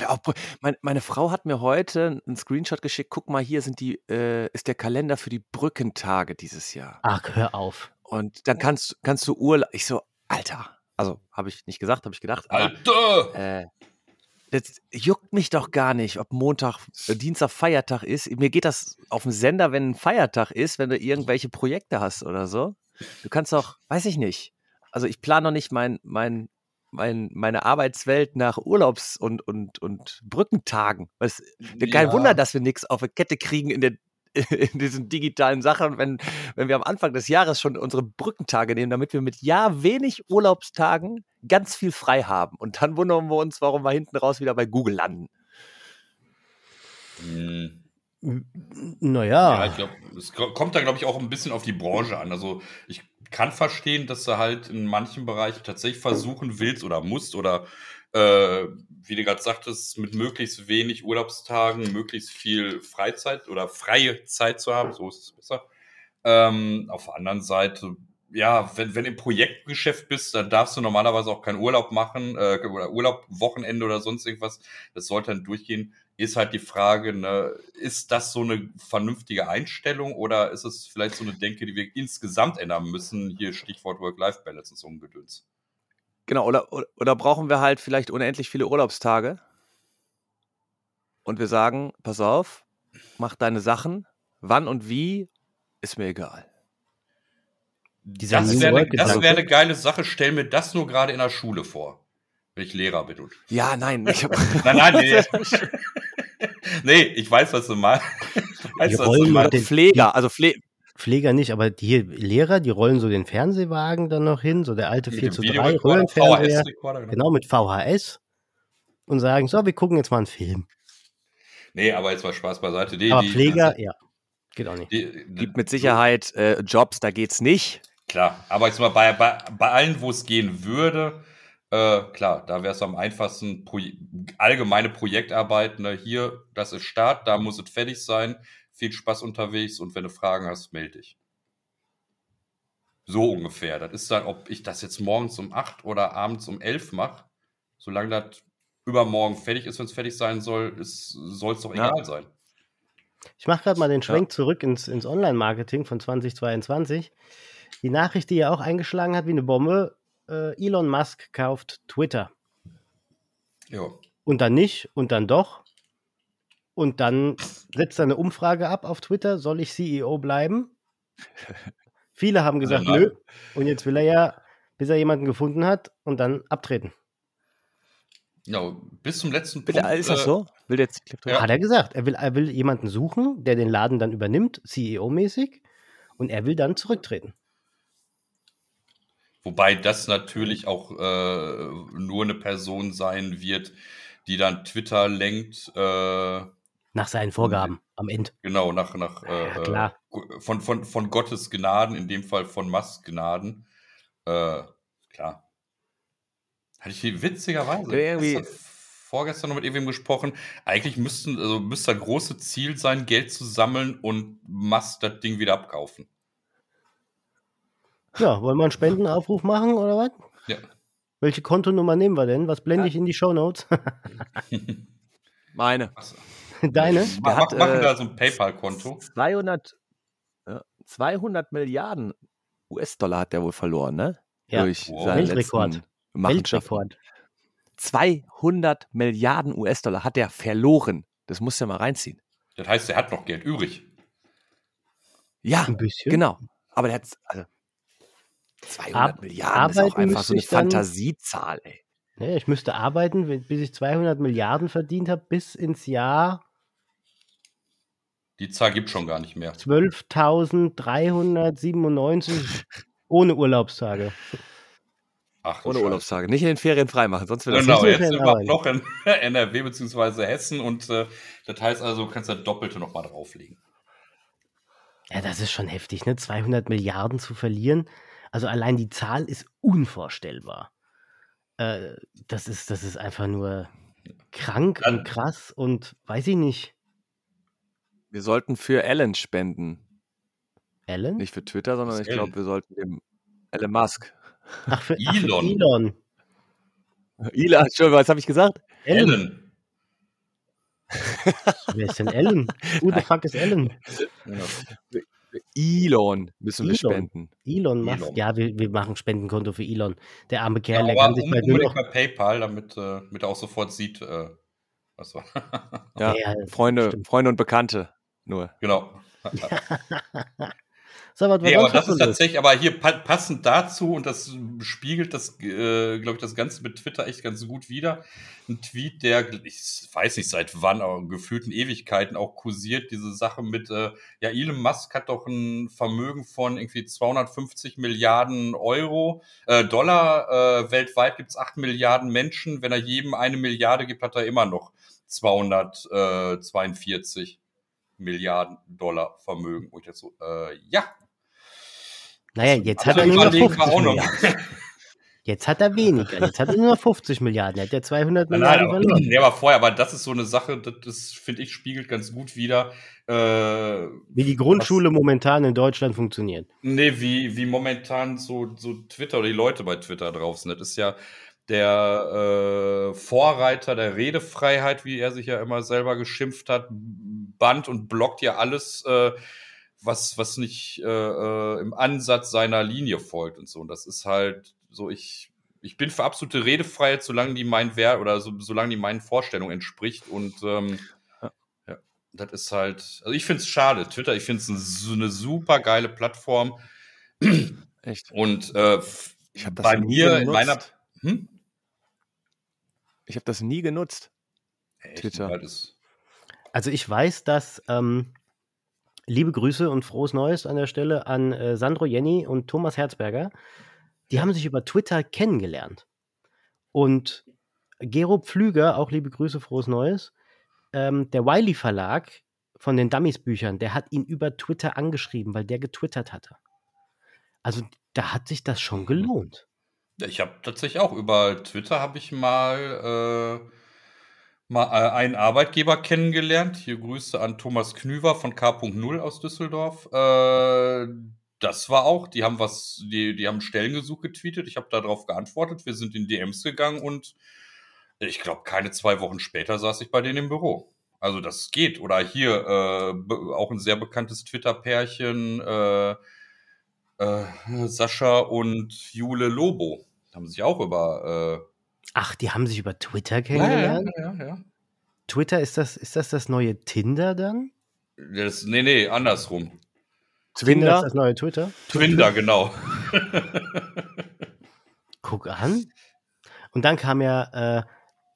Meine, meine, Frau hat mir heute einen Screenshot geschickt, guck mal, hier sind die, äh, ist der Kalender für die Brückentage dieses Jahr. Ach, hör auf. Und dann kannst, kannst du Urlaub, ich so, Alter, also habe ich nicht gesagt, habe ich gedacht. Aber, Alter! Äh, das juckt mich doch gar nicht, ob Montag, äh, Dienstag Feiertag ist. Mir geht das auf dem Sender, wenn ein Feiertag ist, wenn du irgendwelche Projekte hast oder so. Du kannst doch, weiß ich nicht. Also ich plane noch nicht mein, mein, mein, meine Arbeitswelt nach Urlaubs- und, und, und Brückentagen. Was, kein ja. Wunder, dass wir nichts auf die Kette kriegen in der [laughs] in diesen digitalen Sachen, wenn, wenn wir am Anfang des Jahres schon unsere Brückentage nehmen, damit wir mit ja wenig Urlaubstagen ganz viel frei haben. Und dann wundern wir uns, warum wir hinten raus wieder bei Google landen. Hm. Naja. Ja, ich glaube, es kommt da, glaube ich, auch ein bisschen auf die Branche an. Also ich kann verstehen, dass du halt in manchen Bereichen tatsächlich versuchen willst oder musst oder äh, wie du gerade sagtest, mit möglichst wenig Urlaubstagen möglichst viel Freizeit oder freie Zeit zu haben, so ist es besser. Ähm, auf der anderen Seite, ja, wenn, wenn im Projektgeschäft bist, dann darfst du normalerweise auch keinen Urlaub machen äh, oder Urlaub, Wochenende oder sonst irgendwas. Das sollte dann durchgehen. Ist halt die Frage, ne, ist das so eine vernünftige Einstellung oder ist es vielleicht so eine Denke, die wir insgesamt ändern müssen? Hier Stichwort Work-Life-Balance und so ein Gedöns. Genau, oder, oder, brauchen wir halt vielleicht unendlich viele Urlaubstage und wir sagen, pass auf, mach deine Sachen, wann und wie, ist mir egal. Dieser Das wäre eine, Gedanke. wär eine geile Sache. Stell mir das nur gerade in der Schule vor, wenn ich Lehrer bin. Und Ja, nein, ich [laughs] Nein, nein, nee. [laughs] nee, ich weiß, was du meinst. Ich weiß, was du meinst. Pfleger, also Pfle Pfleger nicht, aber die Lehrer, die rollen so den Fernsehwagen dann noch hin, so der alte Mit 4 dem zu 3 Videorekorder, Röhrenfernseher, genau. genau mit VHS und sagen, so, wir gucken jetzt mal einen Film. Nee, aber jetzt mal Spaß beiseite. Die, Aber die, Pfleger, ja, geht auch nicht. die, die, gibt mit Sicherheit äh, Jobs, da geht's nicht. Klar, aber jetzt mal bei, bei, bei allen, wo es gehen würde, äh, klar, da wäre es am einfachsten, Pro allgemeine Projektarbeit, ne, hier, das ist Start, da muss es fertig sein, viel Spaß unterwegs und wenn du Fragen hast, melde dich. So ungefähr. Das ist dann, ob ich das jetzt morgens um 8 oder abends um 11 mache, solange das übermorgen fertig ist, wenn es fertig sein soll, soll es doch Ja. egal sein. Ich mache gerade mal den Schwenk zurück ins, ins Online-Marketing von 2022. Die Nachricht, die ja auch eingeschlagen hat wie eine Bombe, äh, Elon Musk kauft Twitter. Ja. Und dann nicht und dann doch. Und dann setzt er eine Umfrage ab auf Twitter, soll ich CEO bleiben? [laughs] Viele haben gesagt, nein. nö. Und jetzt will er ja, bis er jemanden gefunden hat und dann abtreten. ja, bis zum letzten Bitte, Punkt. ist das äh, so? Will der jetzt Ja. Hat er gesagt. Er will, er will jemanden suchen, der den Laden dann übernimmt, CEO-mäßig. Und er will dann zurücktreten. Wobei das natürlich auch äh, nur eine Person sein wird, die dann Twitter lenkt, äh, Nach seinen Vorgaben am Ende. genau, nach, nach äh, Ja, klar. äh, von, von, von Gottes Gnaden, in dem Fall von Musk Gnaden. Äh, klar. Hatte ich hier witzigerweise Ja, irgendwie- gestern, vorgestern noch mit irgendwem gesprochen. Eigentlich müssten, also müsste das große Ziel sein, Geld zu sammeln und Musk das Ding wieder abkaufen. Ja, wollen wir einen Spendenaufruf machen oder was? Ja. Welche Kontonummer nehmen wir denn? Was blende ich in die Shownotes? [laughs] Meine. [laughs] Deine? Mach, hat, machen äh, da so ein PayPal-Konto. 200, ja, 200 Milliarden US-Dollar hat der wohl verloren, ne? Ja. Durch Wow. seine Weltrekord. Weltrekord. 200 Milliarden US-Dollar hat der verloren. Das musst du ja mal reinziehen. Das heißt, er hat noch Geld übrig. Ja, Ein bisschen. genau. Aber der hat, also 200 Ar- Milliarden ist auch arbeiten einfach so eine Fantasiezahl, ey. Ja, ich müsste arbeiten, bis ich 200 Milliarden verdient habe, bis ins Jahr Die Zahl gibt schon gar nicht mehr. 12.397 [laughs] ohne Urlaubstage. Ach, Ohne Scheiße. Urlaubstage. Nicht in den Ferien freimachen, sonst wird das Genau, jetzt sind wir noch in [laughs] NRW bzw. Hessen und äh, das heißt also, du kannst das Doppelte nochmal drauflegen. Ja, das ist schon heftig, ne? 200 Milliarden zu verlieren. Also allein die Zahl ist unvorstellbar. Äh, das, ist, das ist einfach nur krank Dann- und krass und weiß ich nicht. Wir sollten für Elon spenden. Ellen? Nicht für Twitter, sondern Was ich Elon? glaube, wir sollten dem Elon Musk. Ach, für, ach, für Elon. Elon. Elon, Entschuldigung, was habe ich gesagt? Ellen. [laughs] Wer ist denn Ellen? Who the fuck ist Ellen? Elon müssen wir Elon. spenden. Elon Musk. Elon. Ja, wir, wir machen Spendenkonto für Elon. Der arme Kerl, Ja, der kann sich um, nur unbedingt noch. bei PayPal, damit, äh, damit er auch sofort sieht, äh, was war. [laughs] Ja, Ja, Freunde, stimmt. Freunde und Bekannte nur. genau. [laughs] Was war Nee, aber das ist tatsächlich, aber hier pa passend dazu und das spiegelt das, äh, glaube ich, das Ganze mit Twitter echt ganz gut wider. Ein Tweet, der, ich weiß nicht seit wann, aber gefühlten Ewigkeiten auch kursiert, diese Sache mit, äh, ja, Elon Musk hat doch ein Vermögen von irgendwie 250 Milliarden Euro, äh, Dollar, äh, weltweit gibt es 8 Milliarden Menschen, wenn er jedem eine Milliarde gibt, hat er immer noch 242. Milliarden Dollar Vermögen. Und jetzt so, äh, ja. Naja, jetzt hat er nur noch 50 Milliarden. [laughs] Jetzt hat er weniger. Jetzt hat er nur noch 50 Milliarden. Er hat ja 200 Nein, Milliarden aber, verloren. nee, aber vorher, aber das ist so eine Sache, das, das finde ich, spiegelt ganz gut wieder, äh, Wie die Grundschule momentan in Deutschland funktioniert. Nee, wie, wie momentan so, so Twitter oder die Leute bei Twitter drauf sind. Das ist ja der äh, Vorreiter der Redefreiheit, wie er sich ja immer selber geschimpft hat, band und blockt ja alles, äh, was, was nicht äh, äh, im Ansatz seiner Linie folgt und so. Und das ist halt so, ich, ich bin für absolute Redefreiheit, solange die mein Wert oder so, solange die meinen Vorstellungen entspricht. Und ähm, Ja. ja, das ist halt, also ich finde es schade. Twitter, ich finde es eine, super geile Plattform. Echt. Und äh, Ich habe bei mir in meiner. Hm? Ich habe das nie genutzt. Echt? Twitter. Das- Also ich weiß, dass ähm, liebe Grüße und frohes Neues an der Stelle an äh, Sandro Jenny und Thomas Herzberger. Die haben sich über Twitter kennengelernt. Und Gero Pflüger, auch liebe Grüße, frohes Neues, ähm, der Wiley Verlag von den Dummies Büchern, der hat ihn über Twitter angeschrieben, weil der getwittert hatte. Also da hat sich das schon gelohnt. Ja, Ich habe tatsächlich auch über Twitter habe ich mal, äh, mal äh, einen Arbeitgeber kennengelernt. Hier Grüße an Thomas Knüver von K.0 aus Düsseldorf. Äh, das war auch, die haben was, die, die haben Stellengesuch getweetet. Ich habe darauf geantwortet. Wir sind in DMs gegangen und ich glaube, keine zwei Wochen später saß ich bei denen im Büro. Also das geht. Oder hier äh, auch ein sehr bekanntes Twitter-Pärchen. Äh, äh, Sascha und Jule Lobo haben sich auch über Ach, die haben sich über Twitter kennengelernt? ja, ja, ja. Twitter, ist das, ist das das neue Tinder dann? Das, nee, nee, andersrum. Tinder ist Twinder. das neue Twitter? Twinder, genau. Guck an. Und dann kam ja, äh,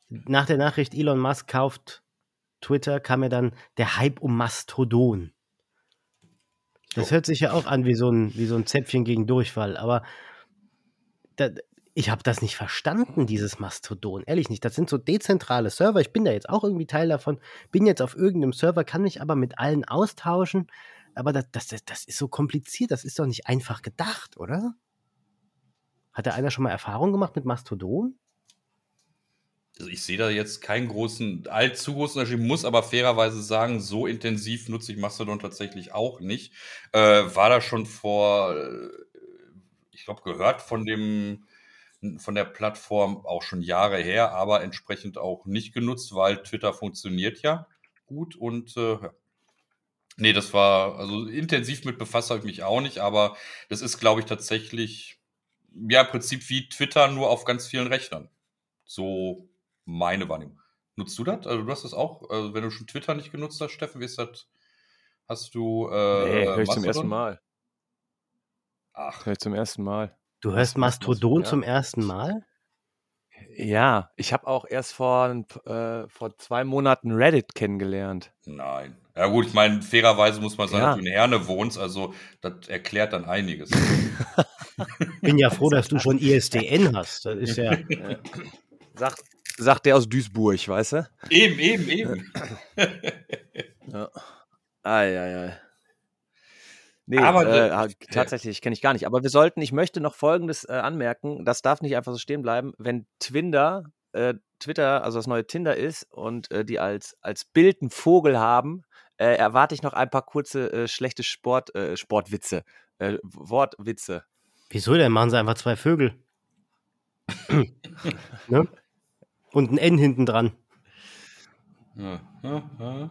nach der Nachricht, Elon Musk kauft Twitter, kam ja dann der Hype um Mastodon. Das hört sich ja auch an wie so ein, wie so ein Zäpfchen gegen Durchfall, aber da, ich habe das nicht verstanden, dieses Mastodon. Ehrlich nicht. Das sind so dezentrale Server. Ich bin da jetzt auch irgendwie Teil davon. Bin jetzt auf irgendeinem Server, kann mich aber mit allen austauschen. Aber das, das, das, ist so kompliziert. Das ist doch nicht einfach gedacht, oder? Hat da einer schon mal Erfahrung gemacht mit Mastodon? Also ich sehe da jetzt keinen großen, allzu großen Unterschied, muss aber fairerweise sagen, so intensiv nutze ich Mastodon tatsächlich auch nicht. Äh, war da schon vor, äh, ich glaube, gehört von dem, von der Plattform auch schon Jahre her, aber entsprechend auch nicht genutzt, weil Twitter funktioniert ja gut und äh. Nee, das war, also intensiv mit befasst habe ich mich auch nicht, aber das ist, glaube ich, tatsächlich, ja, im Prinzip wie Twitter, nur auf ganz vielen Rechnern. So meine Wahrnehmung. Nutzt du das? Also du hast das auch, also wenn du schon Twitter nicht genutzt hast, Steffen, wie ist das? Hast du äh, Nee, höre ich zum ersten Mal. Ach, Höre ich zum ersten Mal. Du hörst Mastodon ja. zum ersten Mal? Ja, ich habe auch erst vor, äh, vor zwei Monaten Reddit kennengelernt. nein. Ja gut, ich meine, fairerweise muss man sagen, Ja. dass du in Herne wohnst, also das erklärt dann einiges. [laughs] Bin ja froh, dass du schon ISDN hast. Das ist ja. [laughs] Sagt, sagt der aus Duisburg, weißt du? eben, eben, eben. Ja. Eieiei. Nee, Aber, äh, äh, tatsächlich kenne ich gar nicht. Aber wir sollten, ich möchte noch Folgendes äh, anmerken, das darf nicht einfach so stehen bleiben. Wenn Twinder, äh, Twitter, also das neue Tinder ist und äh, die als, als Bild einen Vogel haben, äh, erwarte ich noch ein paar kurze äh, schlechte Sport, äh, Sportwitze, äh, Wortwitze. Wieso denn? Machen sie einfach zwei Vögel. [laughs] ne? Und ein N hinten dran. Ja, ja, ja.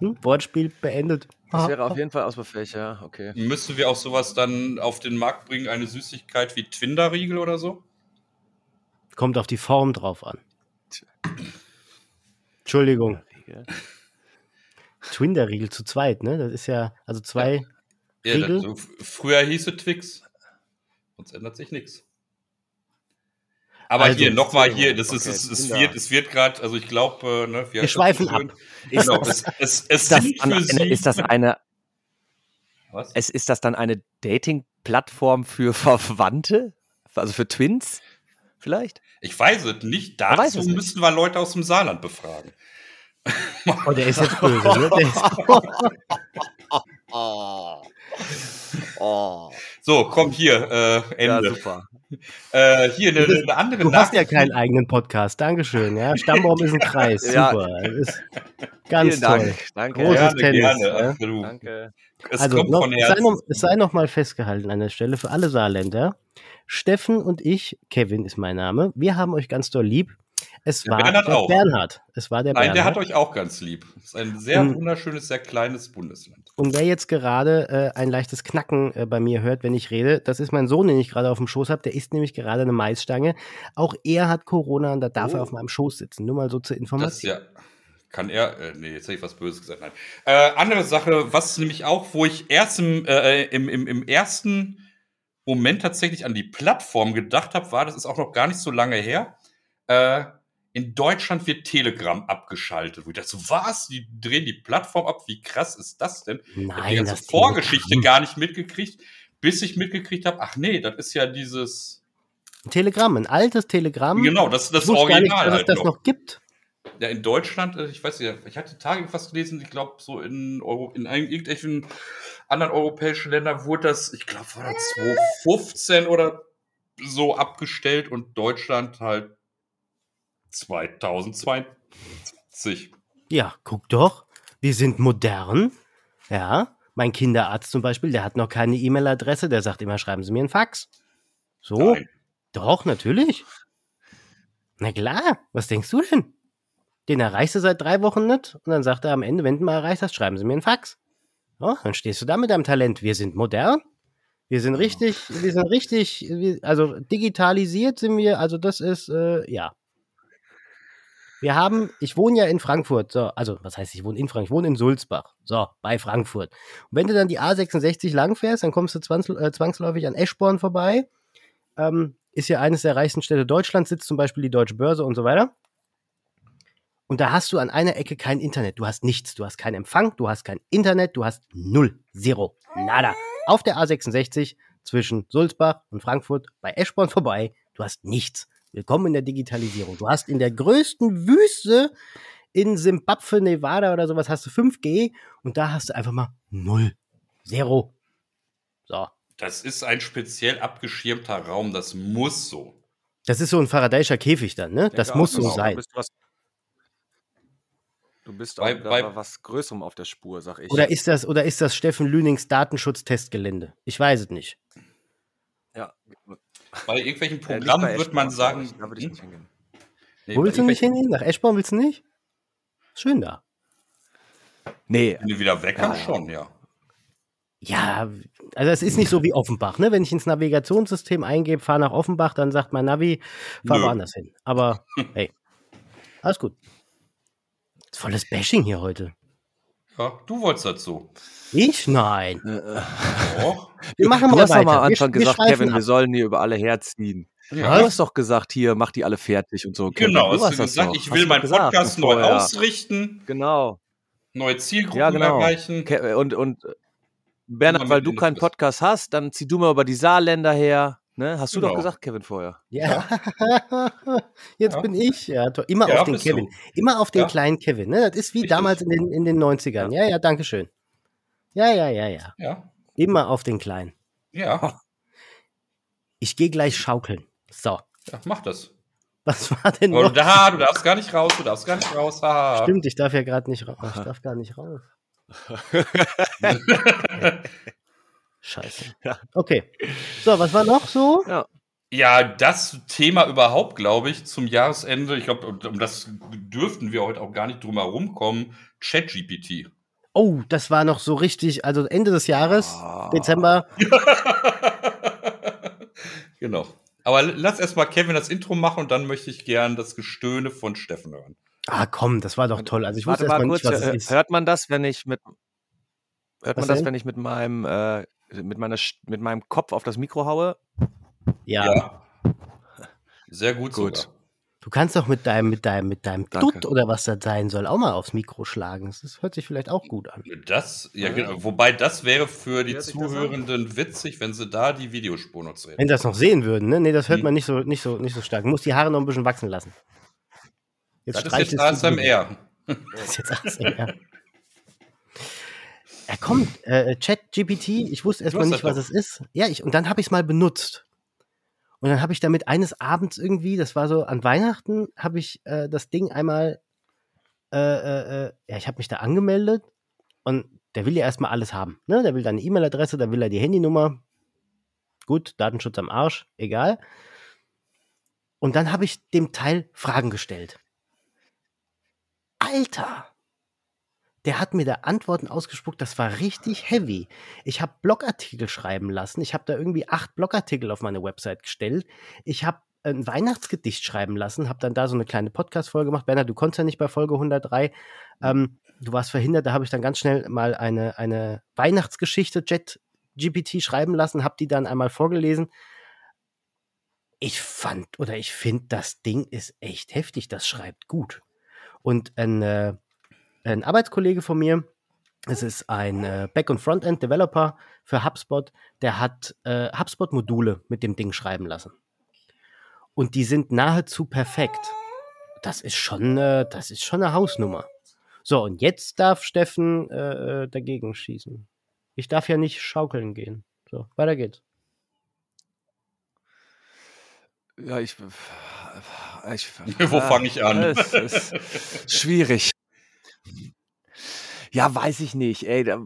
Hm? Wortspiel beendet. Das wäre auf jeden Fall ausbaufähig, ja, okay. Müssen wir auch sowas dann auf den Markt bringen, eine Süßigkeit wie Twinderriegel oder so? Kommt auf die Form drauf an. Entschuldigung. Twinderriegel zu zweit, ne? Das ist ja, also zwei. Ja, Riegel? das, so, früher hieß es Twix. Sonst ändert sich nichts. Aber Also, hier, nochmal hier, das ist, okay, es, es Kinder. wird, es wird gerade, also ich glaube, äh, ne, Wir schweifen ab. Genau, [laughs] es, es, es Ist das, eine, sie. ist das eine, Was? es, ist das dann eine Dating-Plattform für Verwandte? Also für Twins? Vielleicht? Ich weiß es nicht. Dazu es nicht. müssten wir Leute aus dem Saarland befragen. Oh, der ist jetzt böse, ne? Der ist, Oh. [laughs] Oh. [laughs] So, komm hier, äh, Ja, Ende. super. äh, hier eine, eine andere du hast ja keinen eigenen Podcast. Dankeschön. Ja? Stammbaum ist ein Kreis. Ja. Super. Ist ganz Vielen toll. Dank. Danke. Großes Gerne, Tennis, gerne. ja. Danke. es Also kommt noch, von es, sei Herzen. noch, es sei noch mal festgehalten an der Stelle für alle Saarländer. Steffen und ich, Kevin ist mein Name, wir haben euch ganz doll lieb. Es Der war Bernhard der auch. Bernhard. Es war der Nein, der Bernhard. hat euch auch ganz lieb. Das ist ein sehr Mhm. wunderschönes, sehr kleines Bundesland. Und wer jetzt gerade äh, ein leichtes Knacken äh, bei mir hört, wenn ich rede, das ist mein Sohn, den ich gerade auf dem Schoß habe. Der isst nämlich gerade eine Maisstange. Auch er hat Corona und da darf Oh. er auf meinem Schoß sitzen. Nur mal so zur Das Information. ja. Kann er. Äh, nee, jetzt habe ich was Böses gesagt. Nein. Äh, andere Sache, was nämlich auch, wo ich erst im, äh, im, im, im ersten Moment tatsächlich an die Plattform gedacht habe, war, das ist auch noch gar nicht so lange her. Äh, in Deutschland wird Telegram abgeschaltet. Wo ich dachte, so, was? Die drehen die Plattform ab? Wie krass ist das denn? Ich habe die Nein, ganze Vorgeschichte Telegramm. gar nicht mitgekriegt, bis ich mitgekriegt habe, ach nee, das ist ja dieses. Ein Telegramm, ein altes Telegramm. Genau, das ist das gar nicht, Original dass es halt das noch. gibt. Ja, in Deutschland, äh, ich weiß nicht, ich hatte die Tage irgendwas gelesen, ich glaube, so in, Euro, in irgendwelchen anderen europäischen Ländern wurde das, ich glaube, war das 2015 oder so abgestellt und Deutschland halt 2022. Ja, guck doch. Wir sind modern. Ja, mein Kinderarzt zum Beispiel, der hat noch keine E-Mail-Adresse, der sagt immer, schreiben Sie mir einen Fax. So, Nein. doch, natürlich. Na klar, was denkst du denn? Den erreichst du seit drei Wochen nicht und dann sagt er am Ende, wenn du mal erreicht hast, schreiben Sie mir einen Fax. Ja, dann stehst du da mit deinem Talent. Wir sind modern. Wir sind richtig, wir sind richtig, also digitalisiert sind wir, also das ist, äh, ja. Wir haben, ich wohne ja in Frankfurt, so, also was heißt, ich wohne in Frankfurt, ich wohne in Sulzbach, so, bei Frankfurt. Und wenn du dann die A66 lang fährst, dann kommst du äh, zwangsläufig an Eschborn vorbei. Ähm, ist ja eines der reichsten Städte Deutschlands, sitzt zum Beispiel die Deutsche Börse und so weiter. Und da hast du an einer Ecke kein Internet. Du hast nichts. Du hast keinen Empfang, du hast kein Internet, du hast null, zero, nada. Auf der A66 zwischen Sulzbach und Frankfurt bei Eschborn vorbei, du hast nichts. Willkommen in der Digitalisierung. Du hast in der größten Wüste in Simbabwe, Nevada oder sowas hast du 5G und da hast du einfach mal null, zero. So. Das ist ein speziell abgeschirmter Raum, das muss so. Das ist so ein Faradayischer Käfig dann, ne? Das muss so genau. sein. Du bist, was, du bist bei, was Größerem auf der Spur, sag ich. Oder ist das, oder ist das Steffen Lünings Datenschutztestgelände? Ich weiß es nicht. ja. Bei irgendwelchen Äh, Programmen bei wird man sagen. ich. Da würde ich hm? nicht hingehen. Nee, Wo willst du nicht hingehen? Nach Eschborn willst du nicht? Schön da. Nee, Wenn du wieder weg Ja. schon, ja. Ja, also es ist nicht so wie Offenbach, ne? Wenn ich ins Navigationssystem eingebe, fahr nach Offenbach, dann sagt mein Navi, fahr Nö. woanders hin. Aber [laughs] hey, alles gut. Volles Bashing hier heute. Ja, du wolltest dazu. Ich? Nein. Doch. [laughs] Wir machen du mal hast doch weiter. mal am Wir- Anfang wir gesagt, schweifen Kevin, ab. wir sollen hier über alle herziehen. Ja. Du hast doch gesagt, hier, mach die alle fertig und so. Kevin. Genau, du hast hast du das gesagt, ich will meinen gesagt Podcast neu vorher. ausrichten, Genau. neue Zielgruppen Ja, genau. erreichen. Ke- Und, und äh, Bernhard, weil du keinen. Podcast hast, dann zieh du mal über die Saarländer her. Ne? Hast du Genau. doch gesagt, Kevin, vorher. Ja, [laughs] jetzt Ja. bin ich. Ja, immer Ja, auf den bist du. Kevin. Immer auf den Ja. kleinen Kevin. Ne? Das ist wie Richtig. damals in den, in den 90ern. Ja, ja, danke schön. Ja, ja, ja, ja. Ja, Immer auf den kleinen. ja, Ich gehe gleich schaukeln. So, ja, mach das. was war denn noch? da, du darfst gar nicht raus, du darfst gar nicht raus. Haha. Stimmt, ich darf ja gerade nicht raus. Ich darf gar nicht raus. [laughs] [laughs] Scheiße. [laughs] Ja. Okay. So, was war noch so? Ja, das Thema überhaupt, glaube ich, zum Jahresende, ich glaube, um das dürften wir heute auch gar nicht drum herum kommen, ChatGPT. Oh, das war noch so richtig, also Ende des Jahres, Ah. Dezember. [laughs] genau. Aber lass erstmal Kevin das Intro machen und dann möchte ich gern das Gestöhne von Steffen hören. Ah, komm, das war doch toll. Also ich Warte wusste mal erstmal kurz, nicht, was es ist. hört man das, wenn ich mit hört Was man das, denn? wenn ich mit meinem äh, mit meiner mit meinem Kopf auf das Mikro haue? Ja, Sehr gut, Gut. sogar. du kannst doch mit deinem, mit deinem, mit deinem Danke. Dutt oder was das sein soll, auch mal aufs Mikro schlagen. Das hört sich vielleicht auch gut an. Das, ja, genau. Wobei das wäre für die? Zuhörenden witzig, wenn sie da die Videospur noch sehen. Wenn sie das noch sehen würden, ne? Nee, das hört Hm. man nicht so, nicht so, nicht so stark. Du musst die Haare noch ein bisschen wachsen lassen. Jetzt Das ist jetzt. ASMR. Das ist jetzt 18 [laughs] Jahre. Er kommt, äh, Chat GPT, ich wusste erstmal nicht, was es ist. Ja, ich, und dann habe ich es mal benutzt. Und dann habe ich damit eines Abends irgendwie, das war so an Weihnachten, habe ich äh, das Ding einmal, äh, äh, äh, ja, ich habe mich da angemeldet und der will ja erstmal alles haben. Ne? Der will deine E-Mail-Adresse, da will er die Handynummer. Gut, Datenschutz am Arsch, egal. Und dann habe ich dem Teil Fragen gestellt. Alter! Der hat mir da Antworten ausgespuckt, das war richtig heavy. Ich habe Blogartikel schreiben lassen. Ich habe da irgendwie acht Blogartikel auf meine Website gestellt. Ich habe ein Weihnachtsgedicht schreiben lassen, habe dann da so eine kleine Podcast-Folge gemacht. Bernhard, du konntest ja nicht bei Folge 103. Ähm, du warst verhindert, da habe ich dann ganz schnell mal eine, eine Weihnachtsgeschichte Jet GPT schreiben lassen, habe die dann einmal vorgelesen. Ich fand oder ich finde, das Ding ist echt heftig, das schreibt gut. Und ein, äh, ein Arbeitskollege von mir, es ist ein äh, Back- und Frontend-Developer für HubSpot, der hat äh, HubSpot-Module mit dem Ding schreiben lassen. Und die sind nahezu perfekt. Das ist schon, äh, das ist schon eine Hausnummer. So, und jetzt darf Steffen äh, äh, dagegen schießen. Ich darf ja nicht schaukeln gehen. So, weiter geht's. Ja, ich. ich [laughs] Wo fange ich an? Es ist schwierig. Ja, weiß ich nicht. Ey, da,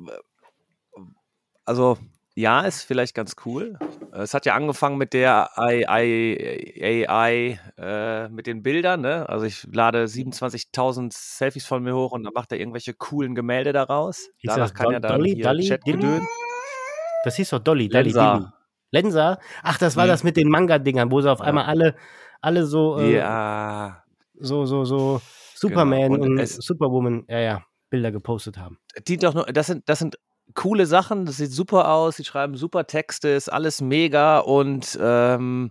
also ja, ist vielleicht ganz cool. Es hat ja angefangen mit der AI, AI äh, mit den Bildern. Ne? Also ich lade 27.000 Selfies von mir hoch und dann macht er irgendwelche coolen Gemälde daraus. Hieß Danach das kann ja dann Dolly, hier Dolly, Chat gedöns. Das hieß doch Dolly, Dolly, Lensa. Dilly. Lensa? Ach, das war Mhm. das mit den Manga-Dingern, wo sie auf einmal alle, alle so, äh, Ja, so, so, so Superman Genau. Und und, Superwoman, ja, ja, Bilder gepostet haben. die doch nur, das sind, das sind coole Sachen, das sieht super aus, sie schreiben super Texte, ist alles mega und ähm,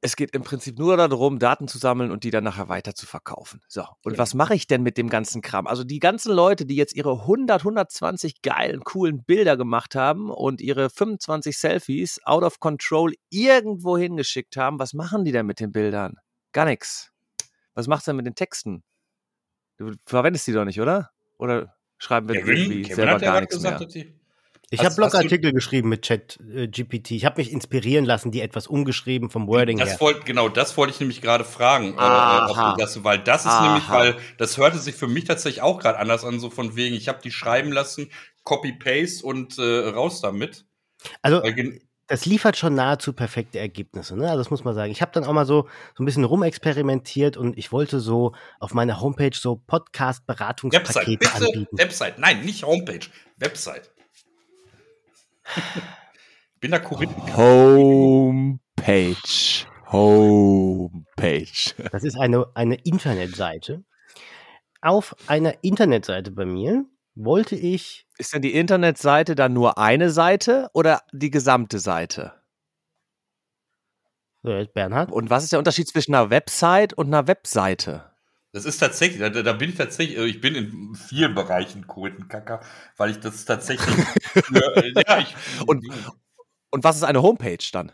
es geht im Prinzip nur darum, Daten zu sammeln und die dann nachher weiter zu verkaufen. So, und Ja. was mache ich denn mit dem ganzen Kram? Also die ganzen Leute, die jetzt ihre 100, 120 geilen, coolen Bilder gemacht haben und ihre 25 Selfies out of control irgendwo hingeschickt haben, was machen die denn mit den Bildern? Gar nichts. Was macht's denn mit den Texten? Du verwendest die doch nicht, oder? Oder schreiben wir Kevin, irgendwie Kevin selber gar nichts gesagt, mehr? die. Ich habe du- Blogartikel geschrieben mit Chat äh, GPT. Ich habe mich inspirieren lassen, die etwas umgeschrieben vom Wording her. Das wollt, genau, das wollte ich nämlich gerade fragen, äh, du das, weil das ist Aha. nämlich, weil das hörte sich für mich tatsächlich auch gerade anders an, so von wegen, ich habe die schreiben lassen, Copy-Paste und äh, raus damit. Also das liefert schon nahezu perfekte Ergebnisse, ne? Also das muss man sagen. Ich habe dann auch mal so, so ein bisschen rumexperimentiert und ich wollte so auf meiner Homepage so Website, Podcast-Beratungspakete bitte, anbieten. Website, nein, nicht Homepage, Website. Bin da korrekt. Homepage. Homepage. Das ist eine, eine Internetseite. Auf einer Internetseite bei mir wollte ich, Ist denn die Internetseite dann nur eine Seite oder die gesamte Seite? Bernhard, Und was ist der Unterschied zwischen einer Website und einer Webseite? Das ist tatsächlich, da, da bin ich tatsächlich, äh, ich bin in vielen Bereichen Kuritenkacker, weil ich das tatsächlich [laughs] für, äh, ja, ich, Und- Und was ist eine Homepage dann?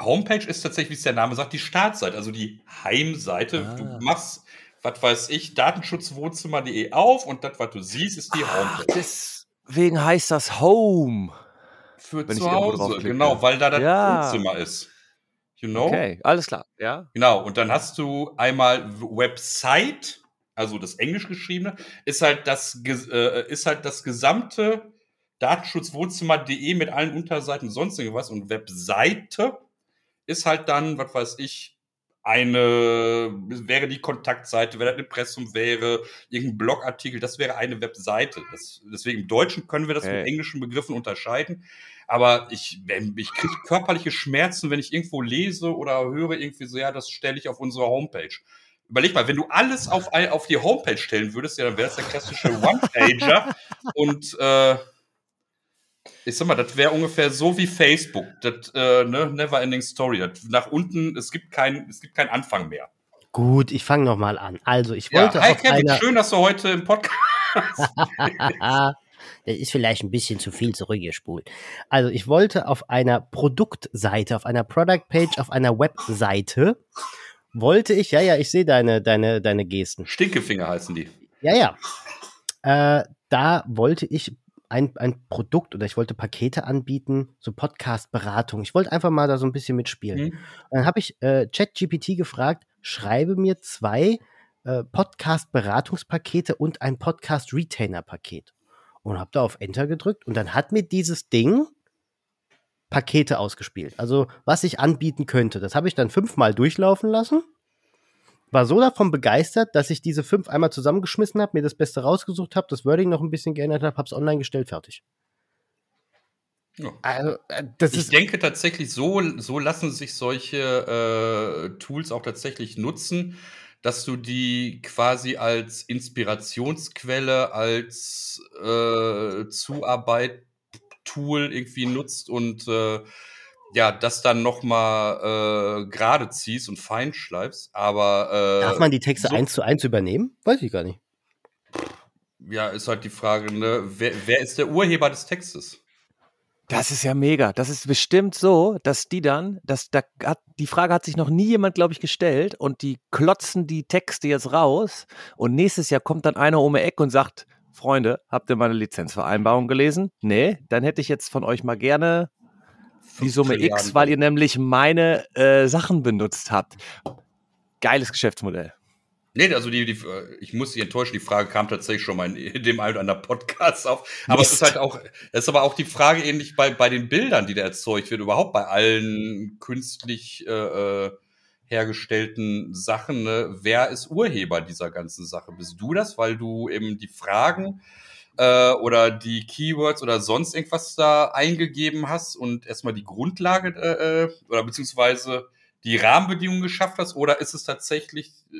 Homepage ist tatsächlich, wie es der Name sagt, die Startseite, also die Heimseite. Ah. Du machst, was weiß ich, datenschutzwohnzimmer.de auf und das, was du siehst, ist die Ach, Homepage. deswegen heißt das Home. Für wenn zu Hause, genau, weil da das Ja. Wohnzimmer ist. You know? Okay, alles klar. Ja. Genau, und dann hast du einmal Website, also das Englisch geschriebene, ist halt das, äh, ist halt das gesamte Datenschutzwohnzimmer.de mit allen Unterseiten und sonst irgendwas und Webseite ist halt dann, was weiß ich, eine, wäre die Kontaktseite, wäre das Impressum wäre, irgendein Blogartikel, das wäre eine Webseite. Das, deswegen im Deutschen können wir das mit Okay. englischen Begriffen unterscheiden. Aber ich, ich kriege körperliche Schmerzen, wenn ich irgendwo lese oder höre irgendwie so, ja, das stelle ich auf unsere Homepage. Überleg mal, wenn du alles auf, auf die Homepage stellen würdest, ja, dann wäre das der klassische [laughs] One-Pager. Und äh, ich sag mal, das wäre ungefähr so wie Facebook. Das, äh, ne, Never Ending Story. Das, nach unten, es gibt keinen, es gibt keinen Anfang mehr. gut, ich fange nochmal an. Also ich Ja, wollte hi auf Kevin, einer, schön, dass du heute im Podcast. [laughs] das ist vielleicht ein bisschen zu viel zurückgespult. Also ich wollte auf einer Produktseite, auf einer Product Page, auf einer Webseite wollte ich, ja, ja, ich sehe deine, deine, deine Gesten. Stinkefinger heißen die. Ja, ja. Äh, da wollte ich ein, ein Produkt oder ich wollte Pakete anbieten, so Podcast-Beratung. Ich wollte einfach mal da so ein bisschen mitspielen. Mhm. Und dann habe ich äh, ChatGPT gefragt, schreibe mir zwei äh, Podcast-Beratungspakete und ein Podcast-Retainer-Paket. Und habe da auf Enter gedrückt und dann hat mir dieses Ding Pakete ausgespielt. Also was ich anbieten könnte. Das habe ich dann fünfmal durchlaufen lassen. War so davon begeistert, dass ich diese fünf einmal zusammengeschmissen habe, mir das Beste rausgesucht habe, das Wording noch ein bisschen geändert habe, habe es online gestellt, fertig. Ja. Also, äh, Ich denke tatsächlich, so, so lassen sich solche äh, Tools auch tatsächlich nutzen, dass du die quasi als Inspirationsquelle, als äh, Zuarbeit-Tool irgendwie nutzt und äh, ja, das dann nochmal äh, gerade ziehst und fein schleifst. Aber äh, Darf man die Texte so- eins zu eins übernehmen? Weiß ich gar nicht. ja, ist halt die Frage, ne, wer, wer ist der Urheber des Textes? Das ist ja mega. Das ist bestimmt so, dass die dann, dass da hat, die Frage hat sich noch nie jemand, glaube ich, gestellt und die klotzen die Texte jetzt raus und nächstes Jahr kommt dann einer um die Ecke und sagt, Freunde, habt ihr meine Lizenzvereinbarung gelesen? Nee, dann hätte ich jetzt von euch mal gerne die Summe 15 X, weil ihr nämlich meine äh, Sachen benutzt habt. Geiles Geschäftsmodell. Nee, also die, die, ich muss Sie enttäuschen, die Frage kam tatsächlich schon mal in, dem einen oder anderen Podcast auf. Aber es Mist. ist halt auch, das ist aber auch die Frage ähnlich bei, bei den Bildern, die da erzeugt wird, überhaupt bei allen künstlich äh, äh, hergestellten Sachen. Ne? Wer ist Urheber dieser ganzen Sache? Bist du das, weil du eben die Fragen äh, oder die Keywords oder sonst irgendwas da eingegeben hast und erstmal die Grundlage äh, äh, oder beziehungsweise die Rahmenbedingungen geschafft hast? Oder ist es tatsächlich äh,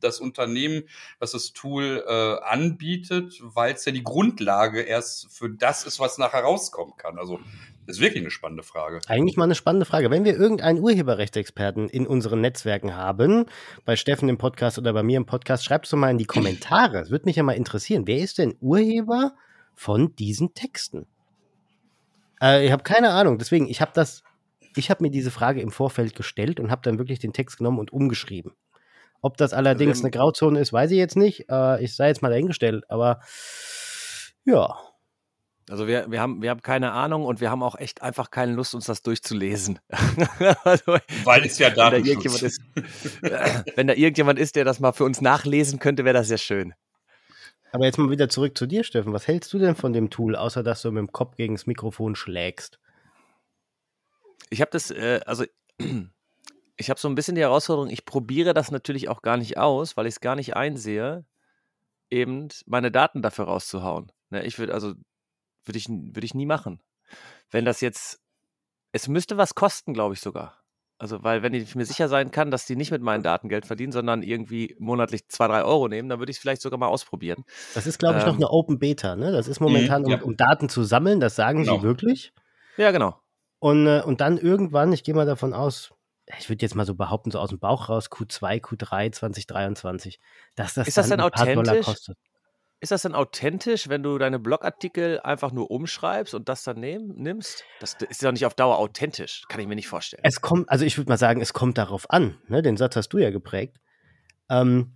das Unternehmen, was das Tool äh, anbietet, weil es ja die Grundlage erst für das ist, was nachher rauskommen kann? Also, ist wirklich eine spannende Frage. Eigentlich mal eine spannende Frage. Wenn wir irgendeinen Urheberrechtsexperten in unseren Netzwerken haben, bei Steffen im Podcast oder bei mir im Podcast, schreibt es doch mal in die Kommentare. Es würde mich ja mal interessieren. Wer ist denn Urheber von diesen Texten? Äh, ich habe keine Ahnung. Deswegen, ich habe das, ich habe mir diese Frage im Vorfeld gestellt und habe dann wirklich den Text genommen und umgeschrieben. Ob das allerdings Also, eine Grauzone ist, weiß ich jetzt nicht. Äh, ich sei jetzt mal dahingestellt, aber ja. Also wir, wir, haben, wir haben keine Ahnung und wir haben auch echt einfach keine Lust, uns das durchzulesen. [laughs] also, Weil es ja wenn da, Datenschutz irgendjemand ist, [laughs] wenn da irgendjemand ist, der das mal für uns nachlesen könnte, wäre das sehr schön. Aber jetzt mal wieder zurück zu dir, Steffen. Was hältst du denn von dem Tool, außer dass du mit dem Kopf gegen das Mikrofon schlägst? Ich habe das, äh, also [clears throat] ich habe so ein bisschen die Herausforderung, ich probiere das natürlich auch gar nicht aus, weil ich es gar nicht einsehe, eben meine Daten dafür rauszuhauen. Ne, ich würde, also, würde ich, würd ich nie machen. Wenn das jetzt, es müsste was kosten, glaube ich sogar. Also, weil wenn ich mir sicher sein kann, dass die nicht mit meinen Daten Geld verdienen, sondern irgendwie monatlich zwei, drei Euro nehmen, dann würde ich es vielleicht sogar mal ausprobieren. Das ist, glaube ich, noch Ähm. eine Open Beta. Ne? Das ist momentan, Mhm, ja. um, um Daten zu sammeln. Das sagen Genau. sie wirklich. Ja, genau. Und, äh, und dann irgendwann, ich gehe mal davon aus, ich würde jetzt mal so behaupten, so aus dem Bauch raus, Q2, Q3 2023, dass das, Ist das dann ein paar Dollar authentisch? kostet. Ist das denn authentisch, wenn du deine Blogartikel einfach nur umschreibst und das dann nehm, nimmst? Das ist ja nicht auf Dauer authentisch. Kann ich mir nicht vorstellen. Es kommt, also ich würde mal sagen, es kommt darauf an. Ne? Den Satz hast du ja geprägt. Ähm,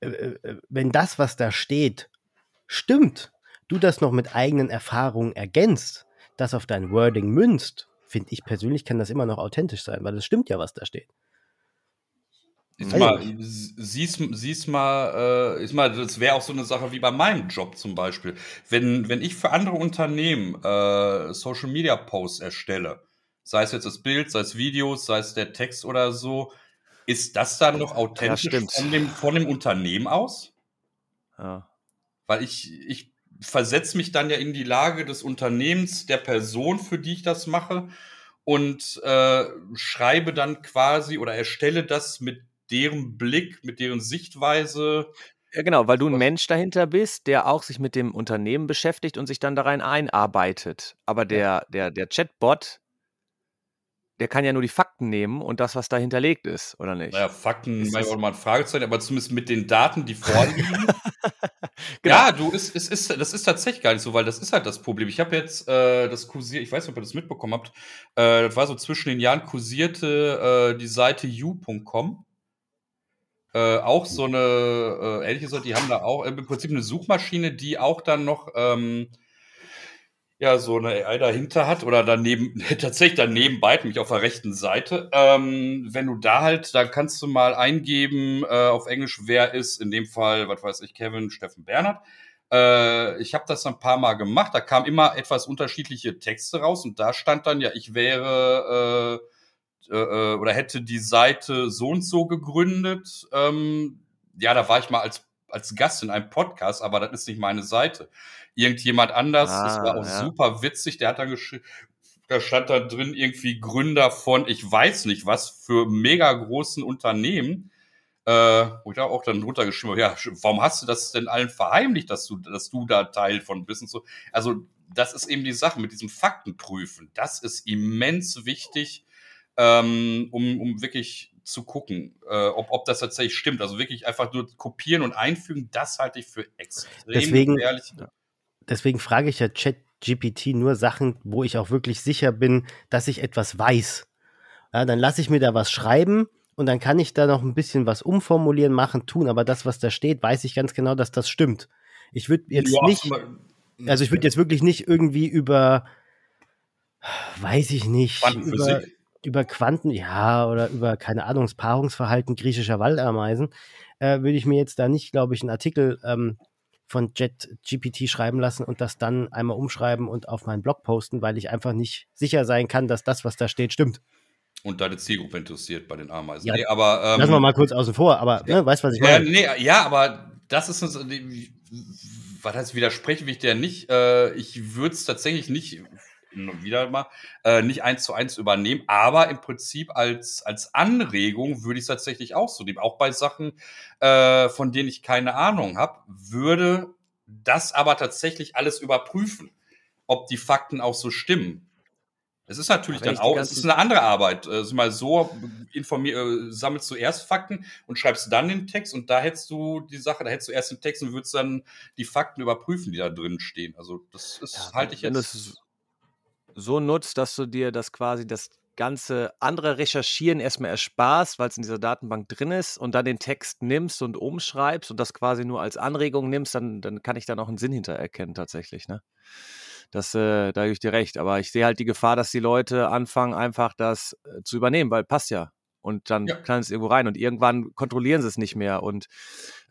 äh, äh, wenn das, was da steht, stimmt, du das noch mit eigenen Erfahrungen ergänzt, das auf dein Wording münzt, finde ich persönlich, kann das immer noch authentisch sein, weil es stimmt ja, was da steht. Ist mal, siehst, siehst mal, äh, ist mal, das wäre auch so eine Sache wie bei meinem Job zum Beispiel. Wenn, wenn ich für andere Unternehmen äh, Social Media Posts erstelle, sei es jetzt das Bild, sei es Videos, sei es der Text oder so, ist das dann noch authentisch stimmt. von, dem, von dem Unternehmen aus? Ja. Weil ich, ich versetze mich dann ja in die Lage des Unternehmens, der Person, für die ich das mache, und äh, schreibe dann quasi oder erstelle das mit deren Blick, mit deren Sichtweise. ja, genau, weil du ein Mensch dahinter bist, der auch sich mit dem Unternehmen beschäftigt und sich dann da rein einarbeitet. Aber der, der, der Chatbot, der kann ja nur die Fakten nehmen und das, was da hinterlegt ist, oder nicht? Naja, Fakten, ist auch mal ein Fragezeichen, aber zumindest mit den Daten, die vorliegen. [laughs] genau. Ja, du, es, es ist, das ist tatsächlich gar nicht so, weil das ist halt das Problem. Ich habe jetzt äh, das kursiert, ich weiß nicht, ob ihr das mitbekommen habt, äh, das war so zwischen den Jahren kursierte äh, die Seite u.com. Äh, auch so eine äh, ähnliche Seite, die haben da auch im Prinzip eine Suchmaschine, die auch dann noch ähm, ja so eine AI dahinter hat oder daneben, [laughs] tatsächlich daneben bei, nämlich auf der rechten Seite. Ähm, wenn du da halt, dann kannst du mal eingeben äh, auf Englisch, wer ist, in dem Fall, was weiß ich, Kevin, Steffen Bernhard. Äh, ich habe das ein paar Mal gemacht, da kamen immer etwas unterschiedliche Texte raus und da stand dann ja, ich wäre äh, äh, oder hätte die Seite so und so gegründet. Ähm, ja, da war ich mal als, als Gast in einem Podcast, aber das ist nicht meine Seite irgendjemand anders. Ah, das war auch ja. super witzig. Der hat dann geschrieben, da stand da drin irgendwie Gründer von, ich weiß nicht was, für mega großen Unternehmen. Äh, wo ich da auch dann drunter geschrieben habe, ja, warum hast du das denn allen verheimlicht, dass du, dass du da Teil von bist und so? Also, das ist eben die Sache mit diesem Faktenprüfen. Das ist immens wichtig, ähm, um, um wirklich zu gucken, äh, ob, ob das tatsächlich stimmt. Also wirklich einfach nur kopieren und einfügen, das halte ich für extrem Deswegen, gefährlich deswegen frage ich ja ChatGPT nur Sachen, wo ich auch wirklich sicher bin, dass ich etwas weiß. Ja, dann lasse ich mir da was schreiben und dann kann ich da noch ein bisschen was umformulieren, machen, tun, aber das, was da steht, weiß ich ganz genau, dass das stimmt. Ich würde jetzt ja, nicht, also ich würde jetzt wirklich nicht irgendwie über, weiß ich nicht, über, über Quanten, ja, oder über, keine Ahnung, das Paarungsverhalten griechischer Waldameisen, äh, würde ich mir jetzt da nicht, glaube ich, einen Artikel ähm, von JetGPT schreiben lassen und das dann einmal umschreiben und auf meinen Blog posten, weil ich einfach nicht sicher sein kann, dass das, was da steht, stimmt. Und deine Zielgruppe interessiert bei den Ameisen. Ja, nee, aber, ähm, lassen wir mal kurz außen vor, aber ja, ne, weißt was ich meine? Ja, nee, ja, aber das ist uns, was heißt widersprechen will ich der nicht. Äh, ich würde es tatsächlich nicht wieder mal, äh, nicht eins zu eins übernehmen, aber im Prinzip als, als Anregung würde ich es tatsächlich auch so nehmen. Auch bei Sachen, äh, von denen ich keine Ahnung habe, würde das aber tatsächlich alles überprüfen, ob die Fakten auch so stimmen. Es ist natürlich dann auch, es ist eine andere Arbeit. Also mal so, informier, äh, sammelst du erst Fakten und schreibst dann den Text und da hättest du die Sache, da hättest du erst den Text und würdest dann die Fakten überprüfen, die da drin stehen. Also das ist, ja, halte ich jetzt so nutzt, dass du dir das quasi das ganze andere Recherchieren erstmal ersparst, weil es in dieser Datenbank drin ist und dann den Text nimmst und umschreibst und das quasi nur als Anregung nimmst, dann, dann kann ich da noch einen Sinn hinter erkennen tatsächlich, ne? Das, äh, da gebe ich dir recht. Aber ich sehe halt die Gefahr, dass die Leute anfangen, einfach das äh, zu übernehmen, weil passt ja. Und dann ja. kann es irgendwo rein und irgendwann kontrollieren sie es nicht mehr. Und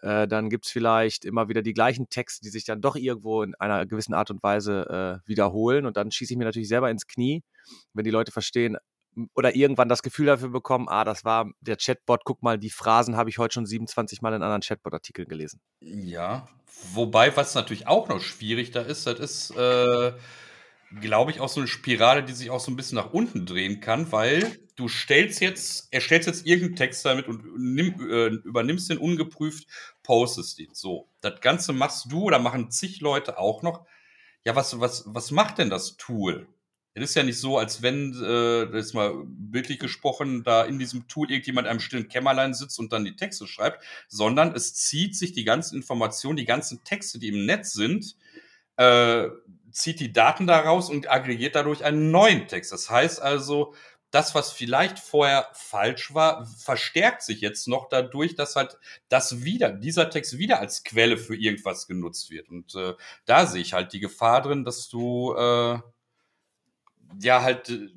äh, dann gibt es vielleicht immer wieder die gleichen Texte, die sich dann doch irgendwo in einer gewissen Art und Weise äh, wiederholen. Und dann schieße ich mir natürlich selber ins Knie, wenn die Leute verstehen oder irgendwann das Gefühl dafür bekommen, ah, das war der Chatbot, guck mal, die Phrasen habe ich heute schon 27 Mal in anderen Chatbot-Artikeln gelesen. Ja, wobei, was natürlich auch noch schwierig da ist, das ist, äh, glaube ich, auch so eine Spirale, die sich auch so ein bisschen nach unten drehen kann, weil du stellst jetzt, erstellst jetzt irgendeinen Text damit und nimm, äh, übernimmst den ungeprüft, postest ihn. So, das Ganze machst du oder machen zig Leute auch noch. Ja, was, was, was macht denn das Tool? Es ist ja nicht so, als wenn, äh, ist mal bildlich gesprochen, da in diesem Tool irgendjemand in einem stillen Kämmerlein sitzt und dann die Texte schreibt, sondern es zieht sich die ganzen Informationen, die ganzen Texte, die im Netz sind, äh, zieht die Daten daraus und aggregiert dadurch einen neuen Text. Das heißt also, das, was vielleicht vorher falsch war, verstärkt sich jetzt noch dadurch, dass halt das wieder, dieser Text wieder als Quelle für irgendwas genutzt wird. Und äh, da sehe ich halt die Gefahr drin, dass du äh, ja halt äh,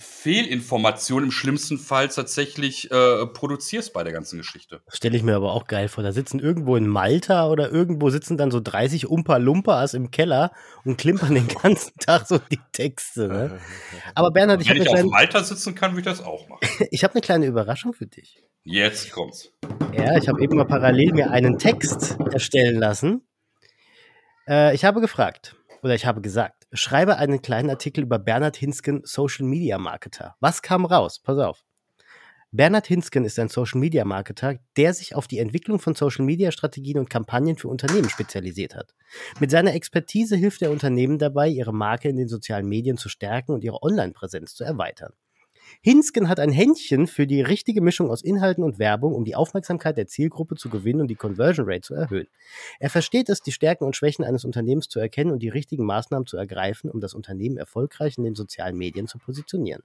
Fehlinformation im schlimmsten Fall tatsächlich äh, produzierst bei der ganzen Geschichte. Das stelle ich mir aber auch geil vor. Da sitzen irgendwo in Malta oder irgendwo sitzen dann so 30 Umpa-Lumpas im Keller und klimpern den ganzen [laughs] Tag so die Texte. Ne? [laughs] Aber Bernhard, ich habe. Wenn ich kleine... auf Malta sitzen kann, würde ich das auch machen. [laughs] ich habe eine kleine Überraschung für dich. Jetzt kommt's. Ja, ich habe eben mal parallel mir einen Text erstellen lassen. Äh, ich habe gefragt, oder ich habe gesagt, schreibe einen kleinen Artikel über Bernhard Hinsken, Social Media Marketer. Was kam raus? Pass auf. Bernhard Hinsken ist ein Social-Media-Marketer, der sich auf die Entwicklung von Social-Media-Strategien und Kampagnen für Unternehmen spezialisiert hat. Mit seiner Expertise hilft er Unternehmen dabei, ihre Marke in den sozialen Medien zu stärken und ihre Online-Präsenz zu erweitern. Hinsken hat ein Händchen für die richtige Mischung aus Inhalten und Werbung, um die Aufmerksamkeit der Zielgruppe zu gewinnen und die Conversion Rate zu erhöhen. Er versteht es, die Stärken und Schwächen eines Unternehmens zu erkennen und die richtigen Maßnahmen zu ergreifen, um das Unternehmen erfolgreich in den sozialen Medien zu positionieren.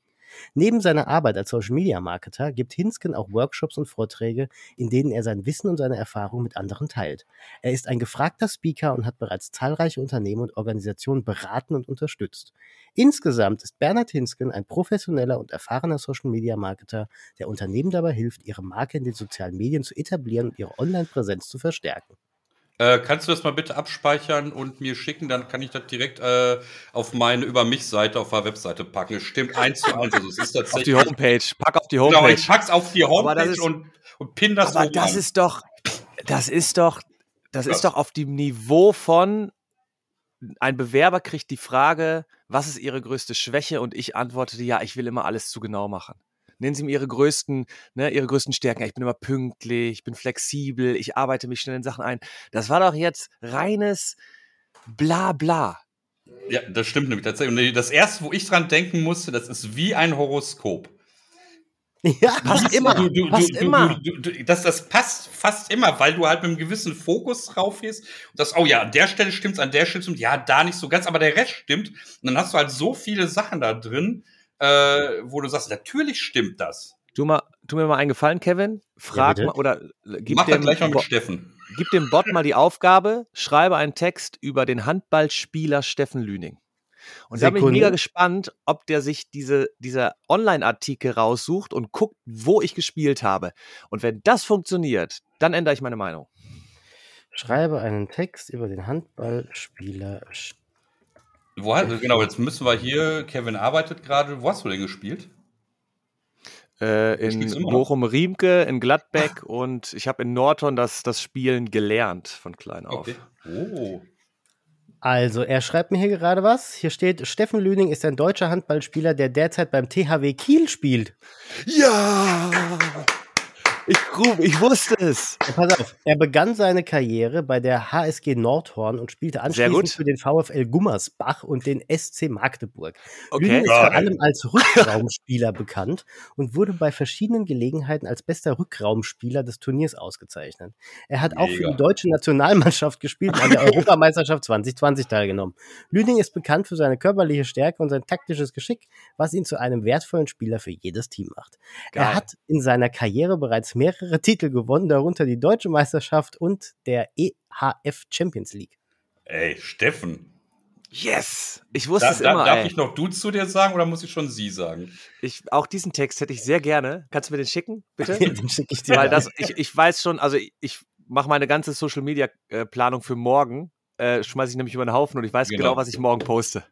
Neben seiner Arbeit als Social Media Marketer gibt Hinsken auch Workshops und Vorträge, in denen er sein Wissen und seine Erfahrung mit anderen teilt. Er ist ein gefragter Speaker und hat bereits zahlreiche Unternehmen und Organisationen beraten und unterstützt. Insgesamt ist Bernhard Hinsken ein professioneller und erfahrener Social Media Marketer, der Unternehmen dabei hilft, ihre Marke in den sozialen Medien zu etablieren und ihre Online-Präsenz zu verstärken. Äh, kannst du das mal bitte abspeichern und mir schicken? Dann kann ich das direkt äh, auf meine Über mich-Seite auf der Webseite packen. Es stimmt eins zu eins. Also es ist auf die Homepage. Pack auf die Homepage. Genau, ich pack's auf die Homepage ist, und, und pin das Aber das an. ist doch, das ist doch, das ist doch auf dem Niveau von ein Bewerber kriegt die Frage, was ist Ihre größte Schwäche? Und ich antwortete, ja, ich will immer alles zu genau machen. Nennen Sie mir Ihre größten, ne, Ihre größten Stärken. Ich bin immer pünktlich, ich bin flexibel, ich arbeite mich schnell in Sachen ein. Das war doch jetzt reines Blabla. Ja, das stimmt nämlich tatsächlich. Und das erste, wo ich dran denken musste, das ist wie ein Horoskop. Ja, passt immer. Du, du, passt du, immer. das, das passt fast immer, weil du halt mit einem gewissen Fokus drauf gehst. Und das, oh ja, an der Stelle stimmt's, an der Stelle stimmt, ja, da nicht so ganz, aber der Rest stimmt. Und dann hast du halt so viele Sachen da drin, äh, wo du sagst, natürlich stimmt das. Tu, mal, tu mir mal einen Gefallen, Kevin. Frag ja, mal oder gib Mach dem, gleich mal mit Steffen. Gib dem Bot mal die Aufgabe, schreibe einen Text über den Handballspieler Steffen Lüning. Und da bin ich mega gespannt, ob der sich diese, dieser Online-Artikel raussucht und guckt, wo ich gespielt habe. Und wenn das funktioniert, dann ändere ich meine Meinung. Schreibe einen Text über den Handballspieler wo, genau, jetzt müssen wir hier, Kevin arbeitet gerade. Wo hast du denn gespielt? Äh, in Bochum-Riemke, in Gladbeck [laughs] und ich habe in Norton das, das Spielen gelernt von klein auf. Okay. Oh. Also, er schreibt mir hier gerade was. Hier steht, Steffen Lüning ist ein deutscher Handballspieler, der derzeit beim THW Kiel spielt. Ja! Ich, ich wusste es. Ja, pass auf, er begann seine Karriere bei der HSG Nordhorn und spielte anschließend für den VfL Gummersbach und den SC Magdeburg. Okay. Lüning ist vor allem als Rückraumspieler bekannt und wurde bei verschiedenen Gelegenheiten als bester Rückraumspieler des Turniers ausgezeichnet. Er hat Mega. auch für die deutsche Nationalmannschaft gespielt und an der [laughs] Europameisterschaft 2020 teilgenommen. Lüning ist bekannt für seine körperliche Stärke und sein taktisches Geschick, was ihn zu einem wertvollen Spieler für jedes Team macht. Geil. Er hat in seiner Karriere bereits mehrere Titel gewonnen, darunter die Deutsche Meisterschaft und der EHF Champions League. Ey, Steffen. Yes! Ich wusste da, es immer. darf ey. ich noch du zu dir sagen oder muss ich schon sie sagen? Ich, auch diesen Text hätte ich sehr gerne. Kannst du mir den schicken, bitte? [laughs] den schicke ich dir. Weil das, ich, ich weiß schon, also ich, ich mache meine ganze Social Media äh, Planung für morgen. Äh, schmeiße ich nämlich über den Haufen und ich weiß genau, genau was ich morgen poste.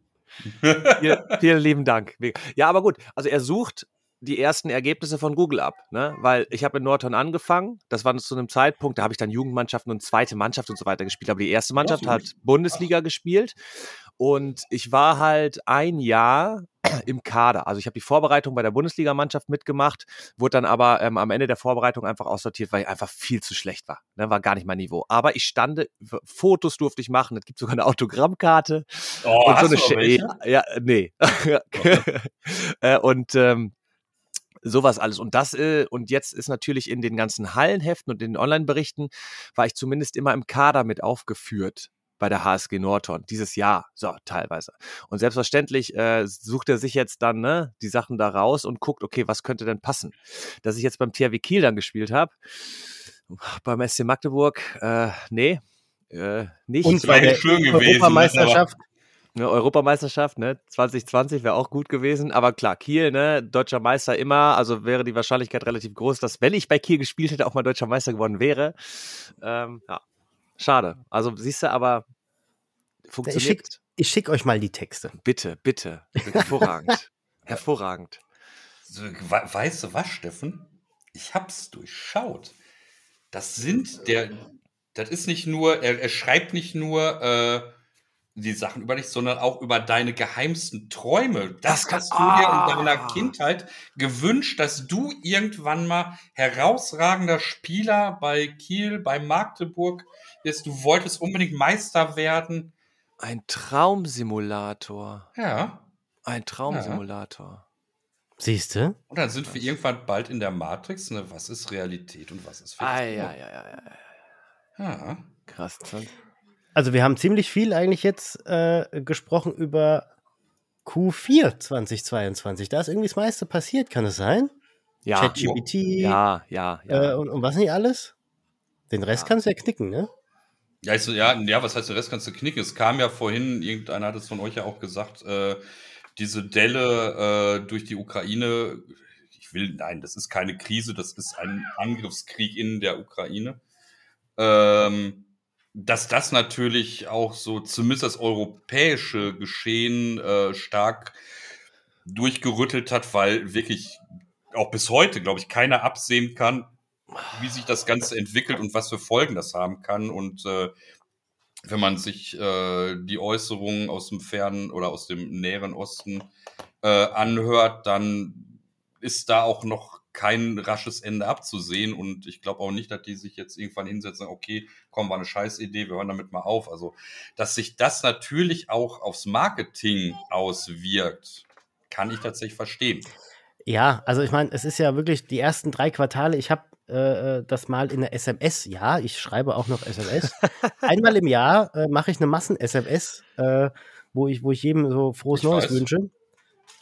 vielen, vielen lieben Dank. Ja, aber gut. Also er sucht die ersten Ergebnisse von Google ab, ne? Weil ich habe in Norton angefangen, das war zu einem Zeitpunkt, da habe ich dann Jugendmannschaften und zweite Mannschaft und so weiter gespielt, aber die erste Mannschaft hat Bundesliga gespielt und ich war halt ein Jahr [clears throat] im Kader. Also ich habe die Vorbereitung bei der Bundesligamannschaft mitgemacht, wurde dann aber ähm, am Ende der Vorbereitung einfach aussortiert, weil ich einfach viel zu schlecht war. Ne? War gar nicht mein Niveau. Aber ich stande, Fotos durfte ich machen, es gibt sogar eine Autogrammkarte. Oh, und so eine ja, ja, nee. [laughs] äh, und ähm, sowas alles. Und das, äh, und jetzt ist natürlich in den ganzen Hallenheften und in den Online-Berichten, war ich zumindest immer im Kader mit aufgeführt bei der HSG Norton, dieses Jahr, so teilweise. Und selbstverständlich äh, sucht er sich jetzt dann ne, die Sachen da raus und guckt, okay, was könnte denn passen? Dass ich jetzt beim THW Kiel dann gespielt habe, beim SC Magdeburg, äh, nee, äh, nicht. Und bei der schön gewesen, Europameisterschaft Ne, Europameisterschaft, ne? 2020 wäre auch gut gewesen. Aber klar, Kiel, ne? Deutscher Meister immer. Also wäre die Wahrscheinlichkeit relativ groß, dass, wenn ich bei Kiel gespielt hätte, auch mal deutscher Meister geworden wäre. Ähm, ja. Schade. Also siehst du, aber funktioniert. Ich schicke schick euch mal die Texte. Bitte, bitte. Hervorragend. [laughs] Hervorragend. Weißt du was, Steffen? Ich hab's durchschaut. Das sind der, das ist nicht nur, er, er schreibt nicht nur, äh, die Sachen über dich, sondern auch über deine geheimsten Träume. Das, hast du dir Ah. in deiner Kindheit gewünscht, dass du irgendwann mal herausragender Spieler bei Kiel, bei Magdeburg wirst. Du wolltest unbedingt Meister werden. Ein Traumsimulator. Ja. Ein Traumsimulator. Siehst du? Und dann sind wir irgendwann bald in der Matrix. Ne? Was ist Realität und was ist Fiktion? ei, ei, ei, ei. Ja. Krass. das- Also wir haben ziemlich viel eigentlich jetzt äh, gesprochen über Q4 2022. Da ist irgendwie das meiste passiert, kann es sein? Ja, ChatGPT ja, ja, ja. äh, und, und was nicht alles? Den Rest Ja. kannst du ja knicken, ne? Ja, ich so, ja, ja, was heißt, der Rest kannst du knicken? Es kam ja vorhin, irgendeiner hat es von euch ja auch gesagt, äh, diese Delle äh, durch die Ukraine. Ich will, nein, das ist keine Krise, das ist ein Angriffskrieg in der Ukraine. Ähm, dass das natürlich auch so zumindest das europäische Geschehen äh, stark durchgerüttelt hat, weil wirklich auch bis heute, glaube ich, keiner absehen kann, wie sich das Ganze entwickelt und was für Folgen das haben kann. Und äh, wenn man sich äh, die Äußerungen aus dem fernen oder aus dem näheren Osten äh, anhört, dann ist da auch noch kein rasches Ende abzusehen. Und ich glaube auch nicht, dass die sich jetzt irgendwann hinsetzen, okay, komm, war eine Scheißidee, wir hören damit mal auf. Also, dass sich das natürlich auch aufs Marketing auswirkt, kann ich tatsächlich verstehen. Ja, also ich meine, es ist ja wirklich die ersten drei Quartale. Ich habe äh, äh, das mal in der SMS, ja, ich schreibe auch noch SMS. [laughs] Einmal im Jahr äh, mache ich eine Massen-SMS, äh, wo, ich, wo ich jedem so frohes Ich Neues weiß. wünsche.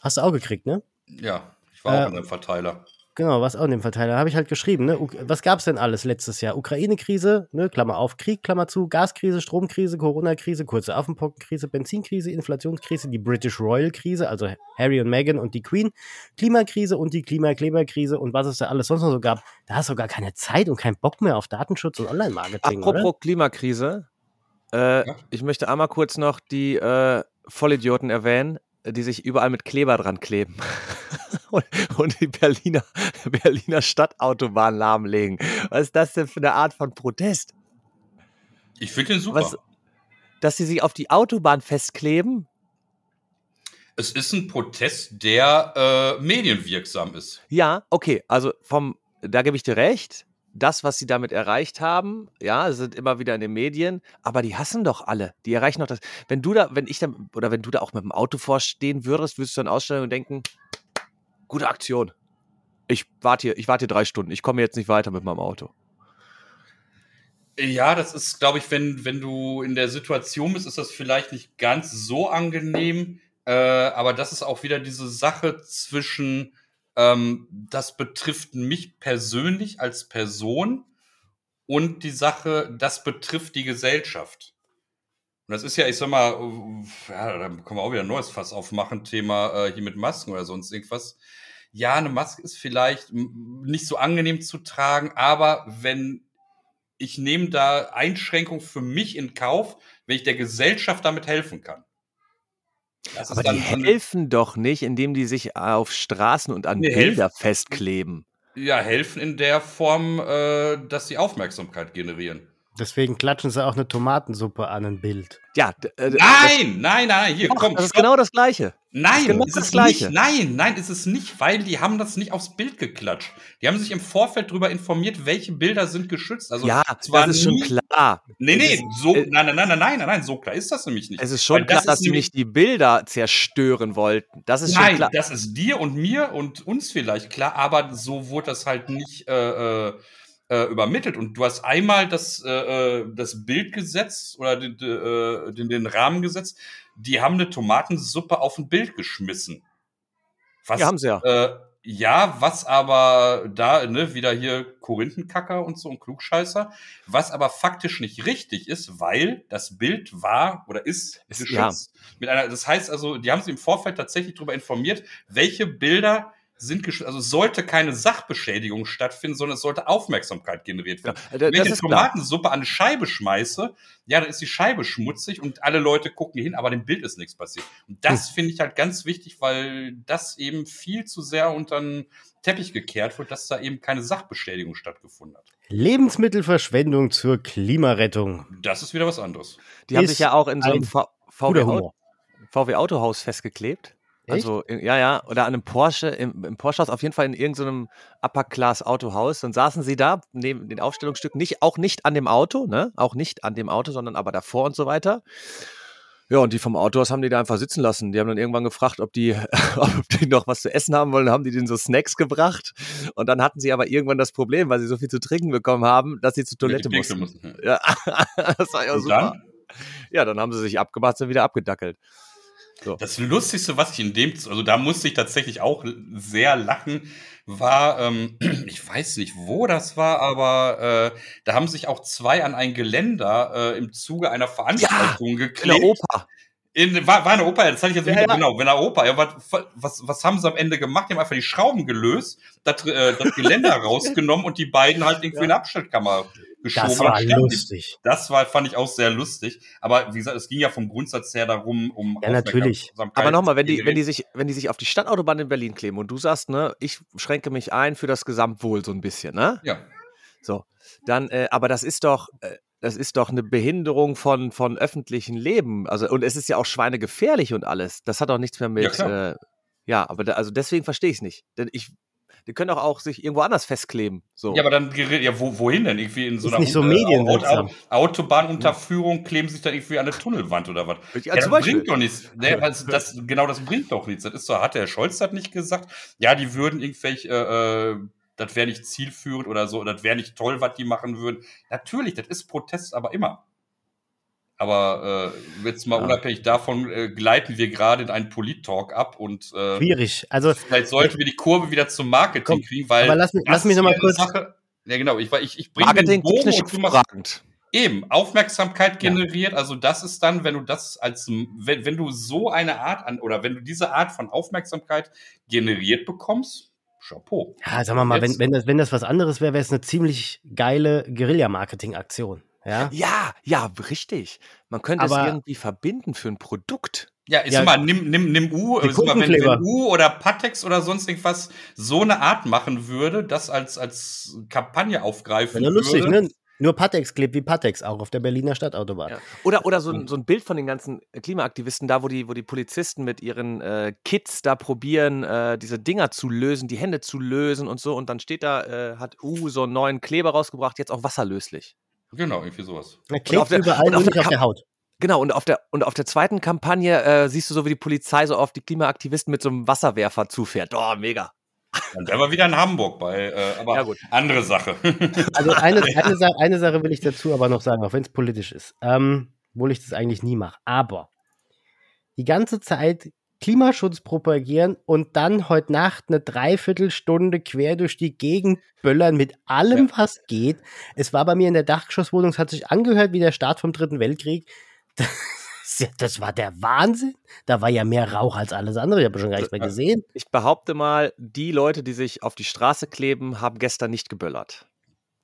Hast du auch gekriegt, ne? Ja, ich war auch Äh, in einem Verteiler. Genau, was auch in dem Verteiler. Habe ich halt geschrieben, ne? Was gab es denn alles letztes Jahr? Ukraine-Krise, ne? Klammer auf, Krieg, Klammer zu, Gaskrise, Stromkrise, Corona-Krise, kurze Affenpockenkrise, Benzinkrise, Inflationskrise, die British Royal-Krise, also Harry und Meghan und die Queen, Klimakrise und die Klimakleberkrise und was es da alles sonst noch so gab. Da hast du gar keine Zeit und keinen Bock mehr auf Datenschutz und Online-Marketing, Apropos oder? Klimakrise, äh, Ja? ich möchte einmal kurz noch die äh, Vollidioten erwähnen, die sich überall mit Kleber dran kleben [laughs] [laughs] und, und die Berliner, Berliner Stadtautobahn lahmlegen. Was ist das denn für eine Art von Protest? Ich finde den super. Was- Dass sie sich auf die Autobahn festkleben? Es ist ein Protest, der äh, medienwirksam ist. Ja, okay, also vom, da gebe ich dir recht. Das, was sie damit erreicht haben, ja, sind immer wieder in den Medien, aber die hassen doch alle. Die erreichen doch das. Wenn du da, wenn ich dann, oder wenn du da auch mit dem Auto vorstehen würdest, würdest du dann aussteigen und denken, gute Aktion. Ich warte hier, ich warte drei Stunden. Ich komme jetzt nicht weiter mit meinem Auto. Ja, das ist, glaube ich, wenn, wenn du in der Situation bist, ist das vielleicht nicht ganz so angenehm. Äh, aber das ist auch wieder diese Sache zwischen, ähm, das betrifft mich persönlich als Person und die Sache, das betrifft die Gesellschaft. Und das ist ja, ich sag mal, äh, ja, da können wir auch wieder ein neues Fass aufmachen, Thema äh, hier mit Masken oder sonst irgendwas. Ja, eine Maske ist vielleicht nicht so angenehm zu tragen, aber wenn ich nehme da Einschränkungen für mich in Kauf, wenn ich der Gesellschaft damit helfen kann. Das ist Aber dann die helfen doch nicht, indem die sich auf Straßen und an Nee, Bilder helfen. festkleben. ja, helfen in der Form, äh, dass sie Aufmerksamkeit generieren. Deswegen klatschen sie auch eine Tomatensuppe an ein Bild. Ja, äh, Nein, nein, nein, hier, das, komm. das ist stopp. genau das Gleiche. Nein, genau ist das es Gleiche. nicht. Nein, nein, ist es nicht, weil die haben das nicht aufs Bild geklatscht. Die haben sich im Vorfeld darüber informiert, welche Bilder sind geschützt. Also ja, zwar das ist schon nie- klar. Nee, nee, ist, so, äh, nein, nein, nein, nein, nein, nein, nein, so klar ist das nämlich nicht. Es ist schon klar, das dass ist sie nicht die Bilder zerstören wollten. Das ist schon Nein, klar. das ist dir und mir und uns vielleicht klar, aber so wurde das halt nicht äh, äh, äh, übermittelt. Und du hast einmal das, äh, äh, das Bild gesetzt oder den, den, den Rahmen gesetzt. Die haben eine Tomatensuppe auf ein Bild geschmissen. Was, Ja, haben sie ja. Äh, ja, was aber da, ne, wieder hier Korinthenkacker und so und Klugscheißer, was aber faktisch nicht richtig ist, weil das Bild war oder ist Ist- geschützt. Mit einer, das heißt also, die haben sich im Vorfeld tatsächlich darüber informiert, welche Bilder sind geschützt. Also es sollte keine Sachbeschädigung stattfinden, sondern es sollte Aufmerksamkeit generiert werden. Ja, Wenn das ich eine ist klar. Tomatensuppe an eine Scheibe schmeiße, ja, dann ist die Scheibe schmutzig und alle Leute gucken hin, aber dem Bild ist nichts passiert. Und das Hm. finde ich halt ganz wichtig, weil das eben viel zu sehr unter den Teppich gekehrt wird, dass da eben keine Sachbeschädigung stattgefunden hat. Lebensmittelverschwendung zur Klimarettung. Das ist wieder was anderes. Die haben ist sich ja auch in so einem VW, Guter Au- Humor. VW Autohaus festgeklebt. Also, in, ja, ja, oder an einem Porsche, im, im Porsche-Haus, auf jeden Fall in irgendeinem Upper-Class-Autohaus. Dann saßen sie da, neben den Aufstellungsstücken, nicht, auch nicht an dem Auto, ne? Auch nicht an dem Auto, sondern aber davor und so weiter. Ja, und die vom Autohaus haben die da einfach sitzen lassen. Die haben dann irgendwann gefragt, ob die, [laughs] ob die noch was zu essen haben wollen. Dann haben die denen so Snacks gebracht. Und dann hatten sie aber irgendwann das Problem, weil sie so viel zu trinken bekommen haben, dass sie zur Toilette Pinkel mussten. mussten. Ja, [laughs] das war ja Und super. dann? Ja, dann haben sie sich abgemacht, sind wieder abgedackelt. Das Lustigste, was ich in dem, also da musste ich tatsächlich auch sehr lachen, war, ähm, [clears throat] ich weiß nicht, wo das war, aber äh, da haben sich auch zwei an ein Geländer äh, im Zuge einer Veranstaltung In geklebt. der Oper. In, war, war eine Oper, das hatte ich jetzt Ja, wieder, ja. genau, in der Oper. Ja, was, was, was haben sie am Ende gemacht? Die haben einfach die Schrauben gelöst, das, äh, das Geländer [laughs] rausgenommen und die beiden halt irgendwie Ja. in die Abstellkammer geschoben. Das war lustig. Das war, fand ich auch sehr lustig. Aber wie gesagt, es ging ja vom Grundsatz her darum, um Ja, natürlich. Aber nochmal, wenn die, wenn die sich, wenn die sich auf die Stadtautobahn in Berlin kleben und du sagst, ne, ich schränke mich ein für das Gesamtwohl so ein bisschen, ne? Ja. So, dann, äh, aber das ist doch, äh, das ist doch eine Behinderung von, von öffentlichen Leben. Also, und es ist ja auch schweinegefährlich und alles. Das hat doch nichts mehr mit, ja, äh, ja aber da, also deswegen verstehe ich es nicht. Denn ich, die können doch auch sich irgendwo anders festkleben. So. Ja, aber dann, gerät- ja, wo, wohin denn? Irgendwie in so Ist einer nicht so äh. Auto- Autobahnunterführung kleben sich dann irgendwie an eine Tunnelwand oder was? Ja, Ja, das Beispiel. bringt doch nichts. [laughs] Ne, das, das, genau, das bringt doch nichts. Das ist so, hat der Scholz das nicht gesagt? Ja, die würden irgendwelche, äh, äh, das wäre nicht zielführend oder so, das wäre nicht toll, was die machen würden. Natürlich, das ist Protest, aber immer. Aber äh, jetzt mal Ja. unabhängig davon äh, gleiten wir gerade in einen Polit-Talk ab und äh, Schwierig. Also, vielleicht sollten wir die Kurve wieder zum Marketing Komm, kriegen, weil aber lass mich- lass mich noch ist mal eine kurz- Sache, ja genau, ich, ich, ich bringe Marketing technisch hervorragend. Eben, Aufmerksamkeit generiert, also das ist dann, wenn du das als, wenn, wenn du so eine Art an, oder wenn du diese Art von Aufmerksamkeit generiert bekommst, Chapeau. ja, sagen wir mal, wenn, Jetzt- wenn, das, wenn das was anderes wäre, wäre es eine ziemlich geile Guerilla-Marketing-Aktion. Ja? Ja, ja, richtig. Man könnte Aber- es irgendwie verbinden für ein Produkt. Ja, ist Ja. mal, nimm, nimm, nimm U, ist mal, wenn, wenn U oder Patex oder sonst irgendwas so eine Art machen würde, das als, als Kampagne aufgreifen Wäre lustig, würde. ne? Nur Patex klebt wie Patex, auch auf der Berliner Stadtautobahn. Ja. Oder, oder so, ein, so ein Bild von den ganzen Klimaaktivisten da, wo die, wo die Polizisten mit ihren äh, Kids da probieren, äh, diese Dinger zu lösen, die Hände zu lösen und so. Und dann steht da, äh, hat U so einen neuen Kleber rausgebracht, jetzt auch wasserlöslich. Genau, irgendwie sowas. Er auf klebt der- überall, und auf der auf der Haut. Genau, und auf der, und auf der zweiten Kampagne äh, siehst du so, wie die Polizei so auf die Klimaaktivisten mit so einem Wasserwerfer zufährt. Oh, mega. Der war wieder in Hamburg bei, äh, aber Ja, andere Sache. [laughs] Also eine, eine, Sache, eine Sache will ich dazu aber noch sagen, auch wenn es politisch ist. Ähm, obwohl ich das eigentlich nie mache. Aber die ganze Zeit Klimaschutz propagieren und dann heute Nacht eine Dreiviertelstunde quer durch die Gegend böllern mit allem, was geht. Es war bei mir in der Dachgeschosswohnung, es hat sich angehört wie der Start vom Dritten Weltkrieg. Das, ja- das war der Wahnsinn. Da war ja mehr Rauch als alles andere. Ich habe schon gar nichts mehr gesehen. Ich behaupte mal, die Leute, die sich auf die Straße kleben, haben gestern nicht geböllert.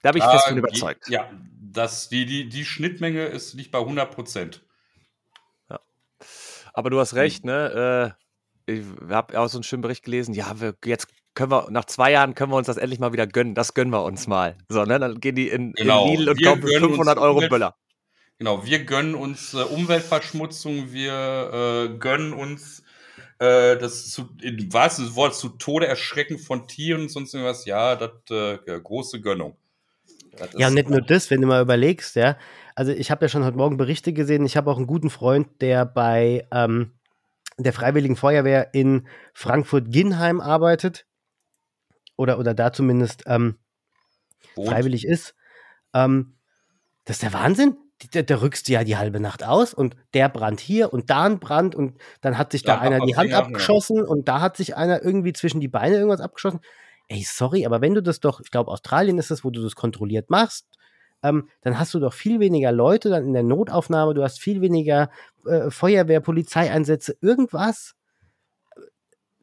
Da bin ich fest von Ah, überzeugt. Die, ja, das, die, die, die Schnittmenge ist nicht bei 100 Prozent. Aber du hast recht, ne? Äh, ich habe auch so einen schönen Bericht gelesen. Ja, wir, jetzt können wir, nach zwei Jahren können wir uns das endlich mal wieder gönnen. Das gönnen wir uns mal. So, ne? Dann gehen die in, Genau. in Lidl und Wir kaufen gönnen uns 500 Euro Böller. Genau, wir gönnen uns äh, Umweltverschmutzung, wir äh, gönnen uns äh, das zu, im wahrsten Wortes zu Tode erschrecken von Tieren und sonst irgendwas. Ja, das äh, große Gönnung. Das Ja, nicht nur das, wenn du mal überlegst, ja. Also ich habe ja schon heute Morgen Berichte gesehen. Ich habe auch einen guten Freund, der bei ähm, der Freiwilligen Feuerwehr in Frankfurt-Ginnheim arbeitet. Oder, oder da zumindest ähm, freiwillig ist. Ähm, das ist der Wahnsinn. Da, da rückst du ja die halbe Nacht aus und der Brand hier und da ein Brand und dann hat sich da Ja, einer die Hand abgeschossen und da hat sich einer irgendwie zwischen die Beine irgendwas abgeschossen. Ey, sorry, aber wenn du das doch, ich glaube, Australien ist es, wo du das kontrolliert machst, ähm, dann hast du doch viel weniger Leute dann in der Notaufnahme, du hast viel weniger äh, Feuerwehr, Polizeieinsätze, irgendwas.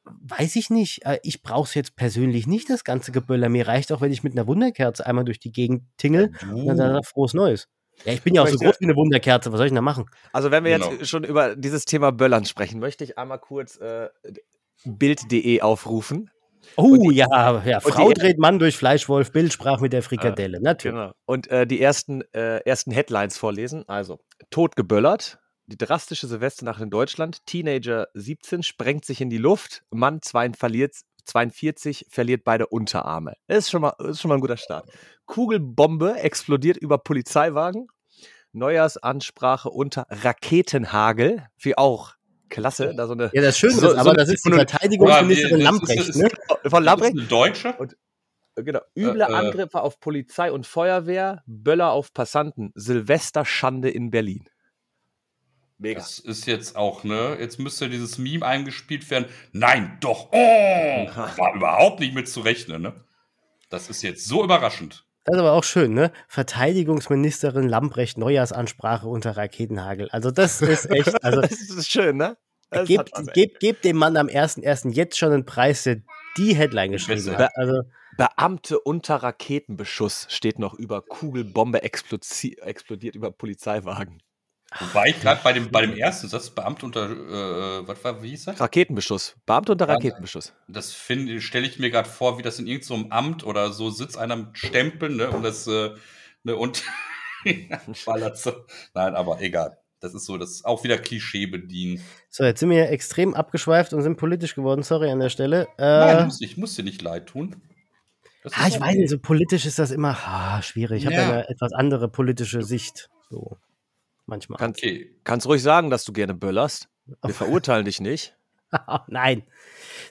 Weiß ich nicht. Äh, Ich brauche es jetzt persönlich nicht, das ganze Geböller. Mir reicht auch, wenn ich mit einer Wunderkerze einmal durch die Gegend tingle und dann sagt frohes Neues. Ja, ich bin ja auch so groß wie eine Wunderkerze. Was soll ich denn da machen? Also, wenn wir Genau. jetzt schon über dieses Thema Böllern sprechen, möchte ich einmal kurz äh, Bild.de aufrufen. Oh die- ja, ja. Frau die- dreht Mann durch Fleischwolf, Bild sprach mit der Frikadelle. Natürlich. Genau. Und äh, die ersten, äh, ersten Headlines vorlesen. Also, tot geböllert. Die drastische Silvesternacht in Deutschland. Teenager 17 sprengt sich in die Luft. Mann 42 verliert, 42 verliert beide Unterarme. Das ist schon mal, ist schon mal ein guter Start. Kugelbombe explodiert über Polizeiwagen. Neujahrsansprache unter Raketenhagel. Wie auch klasse. Da so eine, Ja, das Schöne So- ist so aber, eine- das ist die Ja, Verteidigungsministerin Lamprecht, das ne? ist- von Lambrecht. eine Deutsche? Und- Genau. Üble Äh, äh. Angriffe auf Polizei und Feuerwehr, Böller auf Passanten, Silvesterschande in Berlin. Mega. Das ist jetzt auch, ne? Jetzt müsste dieses Meme eingespielt werden. Nein, doch. Oh, war überhaupt nicht mit zu rechnen, ne? Das ist jetzt so überraschend. Das ist aber auch schön, ne? Verteidigungsministerin Lambrecht Neujahrsansprache unter Raketenhagel. Also das ist echt, [laughs] also das ist schön, ne? Das gebt, gebt, gebt dem Mann am 1.1. jetzt schon einen Preis, der die Headline geschrieben Besser. hat. Also Beamte unter Raketenbeschuss steht noch über Kugelbombe explodiert über Polizeiwagen. Wobei ich gerade bei dem, bei dem ersten Satz, Beamte unter, äh, was war, wie hieß das? Raketenbeschuss. Beamte unter Ja, Raketenbeschuss. Das stelle ich mir gerade vor, wie das in irgendeinem so Amt oder so sitzt einer mit Stempeln, ne, und das, äh, ne, und [laughs] [laughs] ballert so. Nein, aber egal. Das ist so, das ist auch wieder Klischee bedienen. So, jetzt sind wir hier extrem abgeschweift und sind politisch geworden. Sorry an der Stelle. Nein, Äh, muss, ich muss dir nicht leid tun. Ah, ich okay. weiß nicht, so politisch ist das immer ah, schwierig. Ich habe Ja. ja eine etwas andere politische Sicht. So, manchmal. Kannst, Okay. kannst ruhig sagen, dass du gerne böllerst. Wir [laughs] verurteilen dich nicht. [laughs] Nein.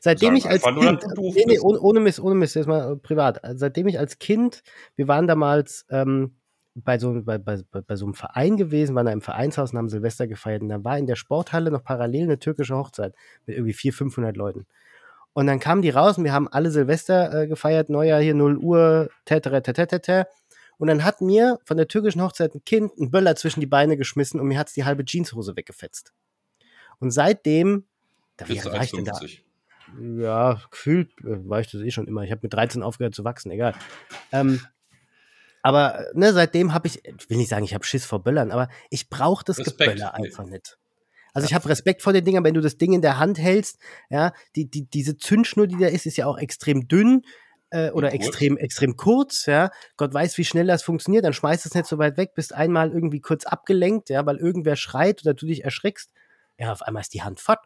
Seitdem Sag ich als Kind, nee, nee, ohne, ohne Mist, ohne Mist, jetzt mal äh, privat. Seitdem ich als Kind, wir waren damals ähm, bei, so, bei, bei, bei so einem Verein gewesen, waren da im Vereinshaus und haben Silvester gefeiert. Und da war in der Sporthalle noch parallel eine türkische Hochzeit mit irgendwie 400, 500 Leuten. Und dann kamen die raus und wir haben alle Silvester äh, gefeiert, Neujahr hier 0 Uhr, tetere, tetere, tetere. Und dann hat mir von der türkischen Hochzeit ein Kind einen Böller zwischen die Beine geschmissen und mir hat's die halbe Jeanshose weggefetzt. Und seitdem, da, wie Bist war ich denn da? 1,50. Ja, gefühlt äh, war ich das eh schon immer. Ich habe mit 13 aufgehört zu wachsen, egal. Ähm, aber äh, ne, seitdem habe ich, ich will nicht sagen, ich habe Schiss vor Böllern, aber ich brauche das Respekt, Geböller einfach nicht. Also ich habe Respekt vor den Dingern, wenn du das Ding in der Hand hältst, ja, die, die, diese Zündschnur, die da ist, ist ja auch extrem dünn äh, oder kurz. extrem, extrem kurz, ja. Gott weiß, wie schnell das funktioniert, dann schmeißt es nicht so weit weg, bist einmal irgendwie kurz abgelenkt, ja, weil irgendwer schreit oder du dich erschrickst. Ja, auf einmal ist die Hand fort.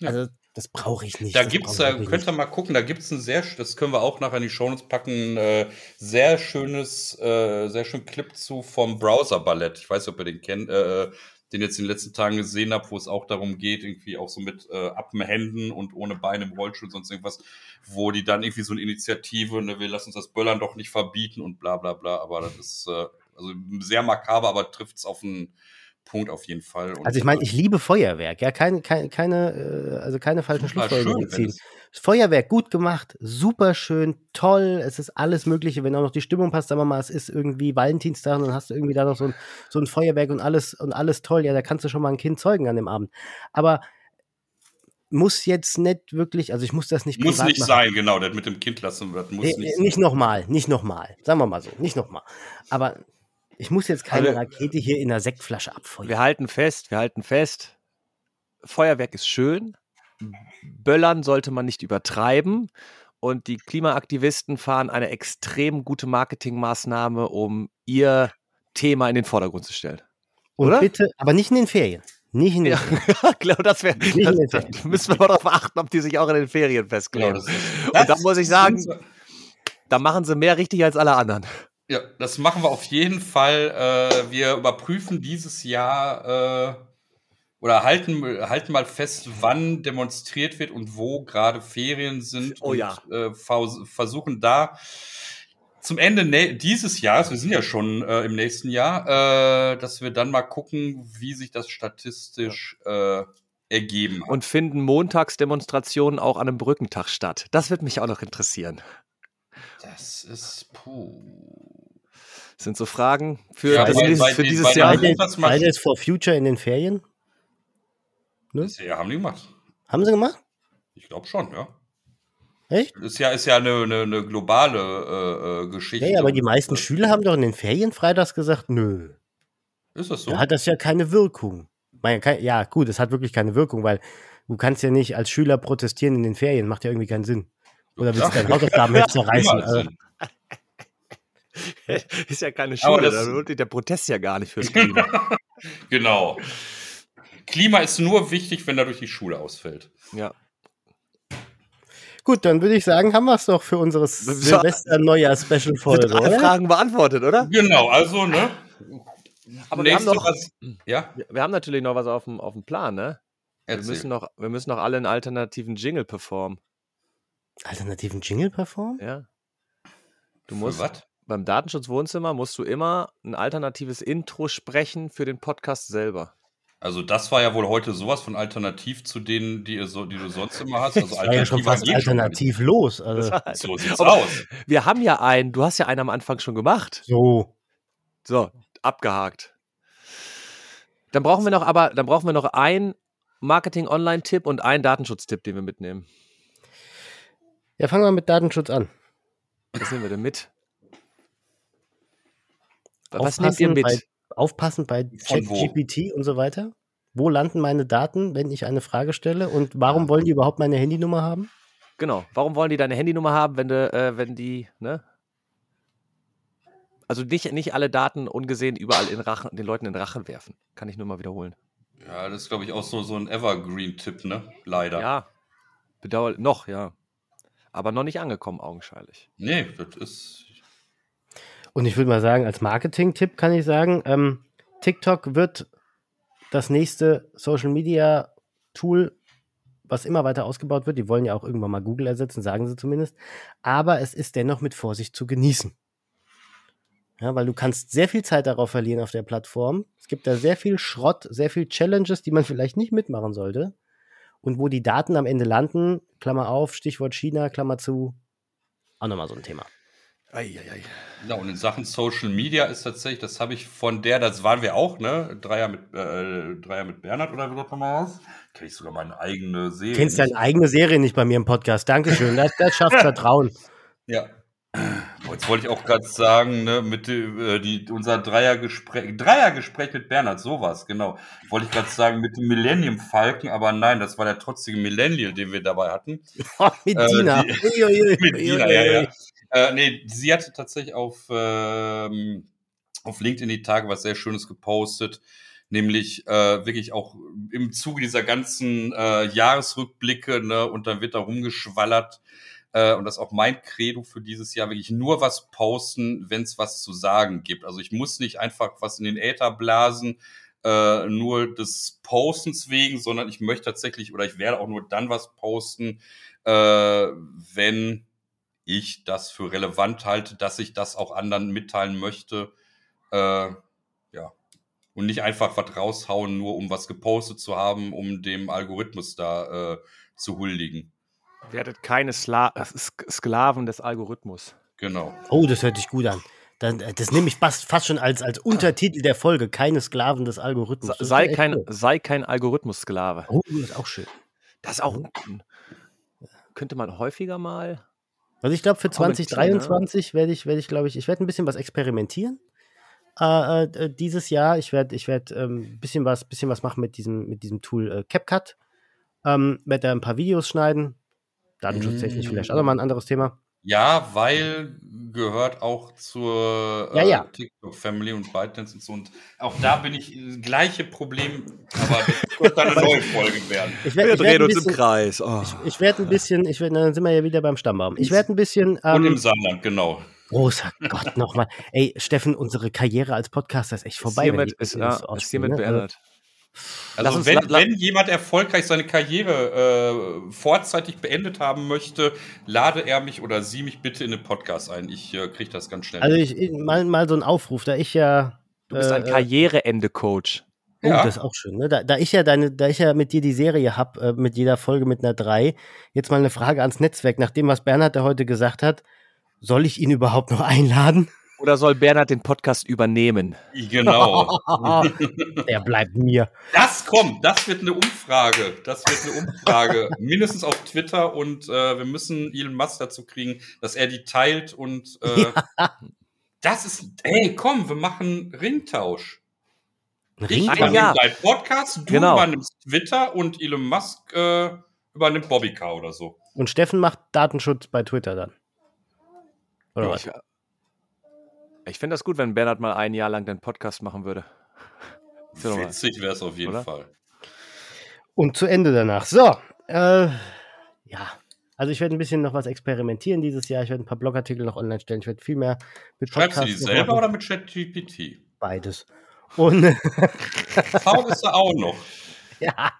Ja. Also, das brauche ich nicht. Da gibt's, da könnt ihr mal gucken, da gibt's ein sehr, das können wir auch nachher in die Shownotes packen, äh, sehr schönes, äh, sehr schön Clip zu vom Browser Ballett. Ich weiß nicht, ob ihr den kennt, äh, den jetzt in den letzten Tagen gesehen habt, wo es auch darum geht, irgendwie auch so mit äh, Appenhänden und ohne Beine im Rollstuhl, sonst irgendwas, wo die dann irgendwie so eine Initiative, ne, wir lassen uns das Böllern doch nicht verbieten und bla bla bla, aber das ist äh, also sehr makaber, aber trifft's auf einen Punkt auf jeden Fall. Und, Also ich meine, ich liebe Feuerwerk, ja, keine, keine, keine äh, also keine falschen Schlussfolgerungen ziehen. Feuerwerk gut gemacht, super schön, toll, es ist alles Mögliche, wenn auch noch die Stimmung passt, sagen wir mal, es ist irgendwie Valentinstag und dann hast du irgendwie da noch so ein, so ein Feuerwerk und alles und alles toll, ja, da kannst du schon mal ein Kind zeugen an dem Abend. Aber muss jetzt nicht wirklich, also ich muss das nicht muss nicht machen. sein, genau, das mit dem Kind lassen wird, muss Nee, nicht nicht nochmal, nicht nochmal, sagen wir mal so, nicht nochmal. Aber ich muss jetzt keine Also- Rakete hier in einer Sektflasche abfeuern. Wir halten fest, wir halten fest. Feuerwerk ist schön. Böllern sollte man nicht übertreiben. Und die Klimaaktivisten fahren eine extrem gute Marketingmaßnahme, um ihr Thema in den Vordergrund zu stellen. Und oder? bitte, aber nicht in den Ferien. Nicht in den Ja, Ferien. [laughs] ich glaube, das wäre. Müssen wir mal darauf achten, ob die sich auch in den Ferien Genau, festkleben. das, Und da muss ich sagen, da machen sie mehr richtig als alle anderen. Ja, das machen wir auf jeden Fall. Äh, wir überprüfen dieses Jahr äh, oder halten, halten mal fest, wann demonstriert wird und wo gerade Ferien sind. Oh und, ja. Äh, vers- versuchen da zum Ende dieses Jahres, wir sind ja schon äh, im nächsten Jahr, äh, dass wir dann mal gucken, wie sich das statistisch äh, ergeben hat. Und finden Montagsdemonstrationen auch an einem Brückentag statt. Das wird mich auch noch interessieren. das ist puh. Das sind so Fragen für, Ja, das, bei- dieses- bei für den- dieses Jahr. Fridays for Future in den Ferien? Das ja, haben die gemacht. Haben sie gemacht? Ich glaube schon, ja. Echt? Ist ja, ist ja eine, eine, eine globale äh, äh, Geschichte. Ja, ja, aber die meisten Schüler haben doch in den Ferien freitags gesagt, nö. Ist das so? Da hat das ja keine Wirkung. Meine, kein- Ja, gut, es hat wirklich keine Wirkung, weil du kannst ja nicht als Schüler protestieren in den Ferien, macht ja irgendwie keinen Sinn. Oder willst du deine Hausaufgaben [laughs] jetzt zerreißen? Also. [laughs] [laughs] ist ja keine Schule, das- da lohnt sich der Protest ja gar nicht fürs Klima. [laughs] Genau. Klima ist nur wichtig, wenn dadurch die Schule ausfällt. Ja. Gut, dann würde ich sagen, haben wir es doch für unsere Silvester-Neujahr-Special-Folge. Alle oder? Fragen beantwortet, oder? Genau, also, ne? Aber wir haben, noch, was, ja, wir haben natürlich noch was auf dem, auf dem Plan, ne? Wir müssen, noch, wir müssen noch alle einen alternativen Jingle performen. Alternativen Jingle performen? Ja. Du musst was? Beim Datenschutzwohnzimmer musst du immer ein alternatives Intro sprechen für den Podcast selber. Also das war ja wohl heute sowas von alternativ zu denen, die, ihr so, die du sonst immer hast. Also [laughs] Das war ja schon fast alternativ los. Also, nicht. So sieht's Aber- aus. Wir haben ja einen, du hast ja einen am Anfang schon gemacht. so. So, abgehakt. Dann brauchen wir noch aber, dann brauchen wir noch einen Marketing-Online-Tipp und einen Datenschutztipp, den wir mitnehmen. Ja, fangen wir mit Datenschutz an. Was nehmen wir denn mit? Was nehmt ihr Aufpassen mit? Bei, aufpassen bei? ChatGPT und so weiter. Wo landen meine Daten, wenn ich eine Frage stelle? Und warum wollen die überhaupt meine Handynummer haben? Genau. Warum wollen die deine Handynummer haben, wenn du, äh, wenn die, ne? Also nicht, nicht alle Daten ungesehen überall in Rachen, den Leuten in den Rachen werfen. Kann ich nur mal wiederholen. Ja, das ist, glaube ich, auch so, so ein Evergreen-Tipp, ne? Leider. Ja. Bedauer noch, ja. Aber noch nicht angekommen, augenscheinlich. Nee, das ist. Und ich würde mal sagen, als Marketing-Tipp kann ich sagen, ähm, TikTok wird das nächste Social-Media-Tool, was immer weiter ausgebaut wird. Die wollen ja auch irgendwann mal Google ersetzen, sagen sie zumindest. Aber es ist dennoch mit Vorsicht zu genießen. Ja, weil du kannst sehr viel Zeit darauf verlieren auf der Plattform. Es gibt da sehr viel Schrott, sehr viel Challenges, die man vielleicht nicht mitmachen sollte. Und wo die Daten am Ende landen, Klammer auf, Stichwort China, Klammer zu, auch nochmal so ein Thema. Eieiei. Ja, und in Sachen Social Media ist tatsächlich, das habe ich von der, das waren wir auch, ne? Dreier mit, äh, Dreier mit Bernhard oder wie das nochmal heißt. Kenne ich sogar meine eigene Serie. Du kennst deine eigene Serie nicht bei mir im Podcast. Dankeschön. Das, das schafft [laughs] Vertrauen. Ja. Boah, Jetzt wollte ich auch gerade sagen, ne, mit äh, die, unser Dreiergespräch, Dreiergespräch mit Bernhard, sowas, genau. Wollte ich gerade sagen, mit dem Millennium Falken, aber nein, das war der trotzige Millennial, den wir dabei hatten. Oh, [laughs] mit Äh, Dina. die- [laughs] mit Dina, ja, ja. Äh, nee, sie hatte tatsächlich auf, ähm, auf LinkedIn die Tage was sehr Schönes gepostet, nämlich äh, wirklich auch im Zuge dieser ganzen äh, Jahresrückblicke, ne, und dann wird da rumgeschwallert. Äh, und das ist auch mein Credo für dieses Jahr, wirklich nur was posten, wenn es was zu sagen gibt. Also ich muss nicht einfach was in den Äther blasen, äh, nur des Postens wegen, sondern ich möchte tatsächlich oder ich werde auch nur dann was posten, äh, wenn ich das für relevant halte, dass ich das auch anderen mitteilen möchte. Äh, ja. Und nicht einfach was raushauen, nur um was gepostet zu haben, um dem Algorithmus da äh, zu huldigen. Werdet keine Sla Sk- Sklaven des Algorithmus. Genau. Oh, das hört sich gut an. Dann, äh, das nehme ich fast, fast schon als, als Untertitel der Folge. Keine Sklaven des Algorithmus. Das Sei kein, cool. sei kein Algorithmus-Sklave. Oh, das ist auch schön. Das ist auch ein- könnte man häufiger mal. Also ich glaube, für Kommentieren, 2023 werde ich, werde ich, glaube ich, ich werde ein bisschen was experimentieren. Äh, äh, dieses Jahr. Ich werde, ich werde ein bisschen was, bisschen was machen mit diesem, mit diesem Tool äh, CapCut. Ähm, werde da ein paar Videos schneiden. Datenschutztechnisch Mm. vielleicht auch nochmal ein anderes Thema. Ja, weil gehört auch zur Ja, ja. TikTok-Family und ByteDance und so. Und auch da bin ich äh, gleiche Problem, aber das [laughs] wird dann eine neue Folge werden. Ich werde ich werd ein bisschen, Kreis. Oh. ich werde ein bisschen, ich werde, dann sind wir ja wieder beim Stammbaum. Ich werde ein bisschen, Und im ähm, Saarland, genau. großer Gott nochmal. Ey, Steffen, unsere Karriere als Podcaster ist echt vorbei. Ist hiermit, ist, ja, so ist hiermit ne? beendet. Also uns wenn, wenn jemand erfolgreich seine Karriere äh, vorzeitig beendet haben möchte, lade er mich oder sie mich bitte in den Podcast ein. Ich äh, kriege das ganz schnell. Also ich, ich- mal, mal so ein Aufruf, da ich ja. Du bist ein äh, Karriereende-Coach. Oh, Ja. das ist auch schön. Ne? Da, da ich ja deine, da ich ja mit dir die Serie hab, äh, mit jeder Folge mit einer 3, jetzt mal eine Frage ans Netzwerk. Nach dem, was Bernhard da heute gesagt hat, soll ich ihn überhaupt noch [laughs] einladen? Oder soll Bernhard den Podcast übernehmen? Genau. [laughs] Der bleibt mir. Das kommt, das wird eine Umfrage. Das wird eine Umfrage. [laughs] Mindestens auf Twitter und äh, wir müssen Elon Musk dazu kriegen, dass er die teilt und äh, das ist, ey, komm, wir machen Ringtausch. Ich Ring Ein übernehme Jahr. deinen Podcast, du Genau. übernimmst Twitter und Elon Musk äh, übernimmt Bobbycar oder so. Und Steffen macht Datenschutz bei Twitter dann. Oder was? Ich, finde das gut, wenn Bernhard mal ein Jahr lang den Podcast machen würde. [laughs] Witzig wäre es auf jeden Oder? Fall. Und zu Ende danach. So, äh, ja. Also ich werde ein bisschen noch was experimentieren dieses Jahr. Ich werde ein paar Blogartikel noch online stellen. Ich werde viel mehr mit Schreibst du die selber oder mit ChatGPT? Beides. Und Faul ist er auch noch. [laughs] ja.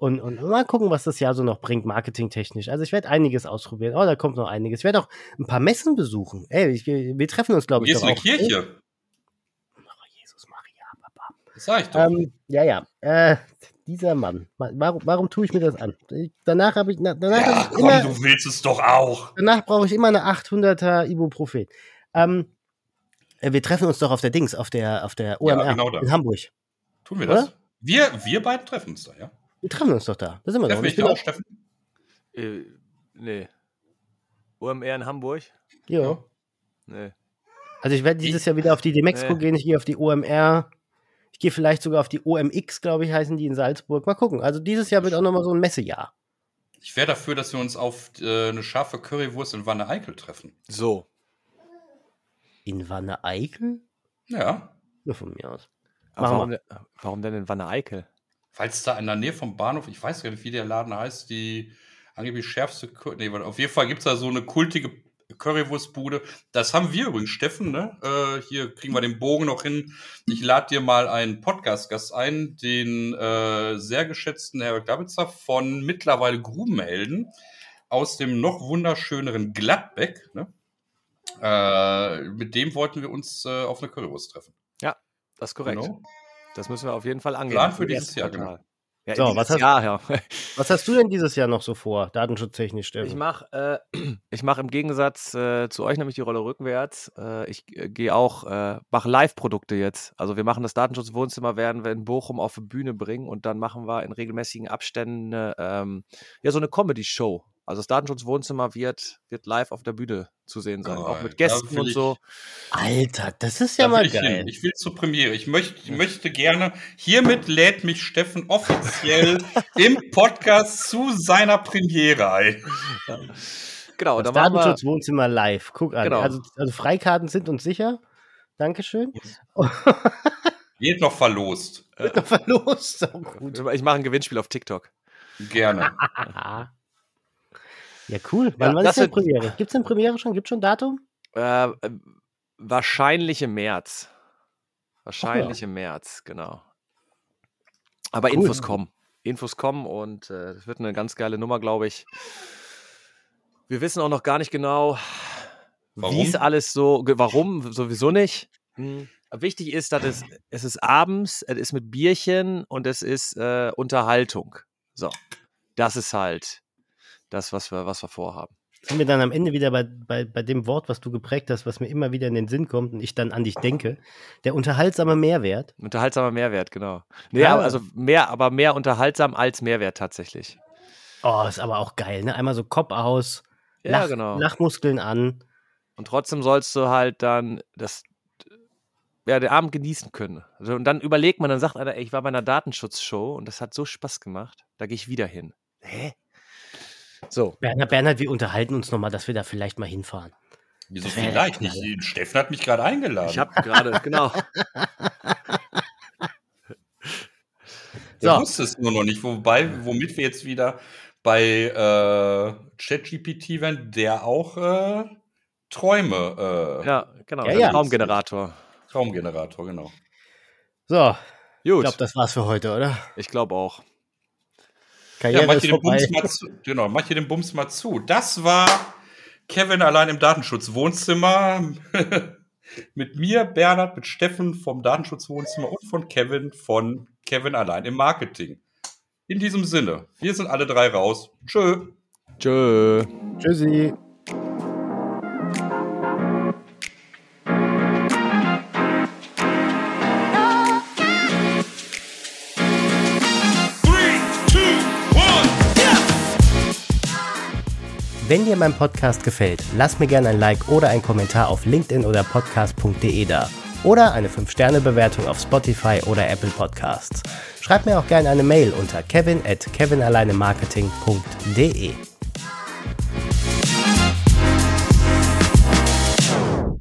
Und, und mal gucken, was das Jahr so noch bringt, marketingtechnisch. Also ich werde einiges ausprobieren. Oh, da kommt noch einiges. Ich werde auch ein paar Messen besuchen. Ey, ich, wir, treffen uns, glaube ich, Gehst in die. Kirche? Oh, Jesus Maria, Papa. Das sag ich doch. Ähm, ja, ja. Äh, dieser Mann. Ma- Warum, warum tue ich mir das an? Ich, danach habe ich, na, danach ja, ich komm, immer, du willst es doch auch. danach brauche ich immer eine 800er Ibuprofen. Ähm, äh, wir treffen uns doch auf der Dings, auf der, auf der OMR genau da. in Hamburg. Tun wir Oder? das? Wir, wir beiden treffen uns da, ja? Wir treffen uns doch da. Da sind wir doch. Treffen ich dich bin da auch, Steffen? Äh, nee. OMR in Hamburg? jo. Nee. Also ich werde dieses Jahr wieder auf die Demexco Nee. gehen, ich gehe auf die OMR, ich gehe vielleicht sogar auf die OMX, glaube ich, heißen die in Salzburg. Mal gucken. Also dieses Jahr wird auch nochmal so ein Messejahr. Ich wäre dafür, dass wir uns auf äh, eine scharfe Currywurst in Wanne Eickel treffen. So. In Wanne Eickel? Ja. Nur von mir aus. Warum, denn- warum denn in Wanne Eickel? Es da in der Nähe vom Bahnhof, ich weiß gar nicht, wie der Laden heißt, die angeblich schärfste Cur Nee, auf jeden Fall gibt es da so eine kultige Currywurstbude. Das haben wir übrigens, Steffen, ne? Äh, hier kriegen wir den Bogen noch hin. Ich lade dir mal einen Podcast-Gast ein, den äh, sehr geschätzten Herbert Glabitzer von mittlerweile Grubenhelden aus dem noch wunderschöneren Gladbeck. Ne? Äh, mit dem wollten wir uns äh, auf eine Currywurst treffen. Das ist korrekt. Genau. Das müssen wir auf jeden Fall angehen. Plan für dieses Jahr, Quartal. Ja, So, dieses was hast- Jahr, ja. [laughs] Was hast du denn dieses Jahr noch so vor, datenschutztechnisch, Steffen? Ich mache äh, [clears throat] ich mach im Gegensatz äh, zu euch nämlich die Rolle rückwärts. Äh, ich äh, gehe auch, äh, mache Live-Produkte jetzt. Also wir machen das Datenschutzwohnzimmer, werden wir in Bochum auf die Bühne bringen und dann machen wir in regelmäßigen Abständen eine, ähm, ja, so eine Comedy-Show. Also das Datenschutzwohnzimmer wird, wird live auf der Bühne zu sehen sein. auch Geil. mit Gästen und ich- so. Alter, das ist ja mal ich geil. hin. Ich will zur Premiere. Ich möchte, ich möchte gerne, hiermit lädt mich Steffen offiziell [laughs] im Podcast zu seiner Premiere ein. Genau, Das Datenschutzwohnzimmer live. Guck an. Genau. Also, also Freikarten sind uns sicher. Dankeschön. Wird [laughs] noch verlost. Wird noch verlost. So gut. ich mache ein Gewinnspiel auf TikTok. Gerne. [laughs] Ja, cool. Wann, Ja, wann ist denn Premiere? Gibt es denn Premiere schon? Gibt es schon Datum? Äh, äh, wahrscheinlich im März. Wahrscheinlich im März, genau. Aber Cool. Infos kommen. Infos kommen und äh, das wird eine ganz geile Nummer, glaube ich. Wir wissen auch noch gar nicht genau, wie Warum? es alles so, warum, sowieso nicht. Hm. Wichtig ist, dass es, es ist abends, es ist mit Bierchen und es ist äh, Unterhaltung. So, das ist halt das, was wir, was wir vorhaben. Sind wir dann am Ende wieder bei, bei, bei dem Wort, was du geprägt hast, was mir immer wieder in den Sinn kommt und ich dann an dich denke. Der unterhaltsame Mehrwert. Unterhaltsamer Mehrwert, genau. Ja, also mehr, aber mehr unterhaltsam als Mehrwert tatsächlich. Oh, ist aber auch geil, ne? Einmal so Kopf aus, Ja, Lach, genau. Lachmuskeln an. Und trotzdem sollst du halt dann das, ja, den Abend genießen können. Also, und dann überlegt man, dann sagt einer, ey, ich war bei einer Datenschutzshow und das hat so Spaß gemacht, da gehe ich wieder hin. Hä? So. Bernhard, Bernhard, wir unterhalten uns nochmal, dass wir da vielleicht mal hinfahren. Wieso vielleicht nicht? Steffen hat mich gerade eingeladen. Ich habe gerade, genau. Der So. wusste es nur noch nicht. Wobei, womit wir jetzt wieder bei äh, ChatGPT werden, der auch äh, Träume, äh, Ja, genau. Ja, ja. Traumgenerator. Traumgenerator, genau. So, ich Gut, glaube, das war's für heute, oder? ich glaube auch. Karriere Ja, mach ist hier den. Bums mal zu. Genau, mach hier den Bums mal zu. Das war Kevin allein im Datenschutzwohnzimmer. [laughs] mit mir, Bernhard, mit Steffen vom Datenschutzwohnzimmer und von Kevin von Kevin allein im Marketing. In diesem Sinne, wir sind alle drei raus. Tschö. Tschö. Tschüssi. Wenn dir mein Podcast gefällt, lass mir gerne ein Like oder einen Kommentar auf LinkedIn oder podcast.de da. Oder eine 5-Sterne-Bewertung auf Spotify oder Apple Podcasts. Schreib mir auch gerne eine Mail unter kevin at kevinalleinemarketing.de.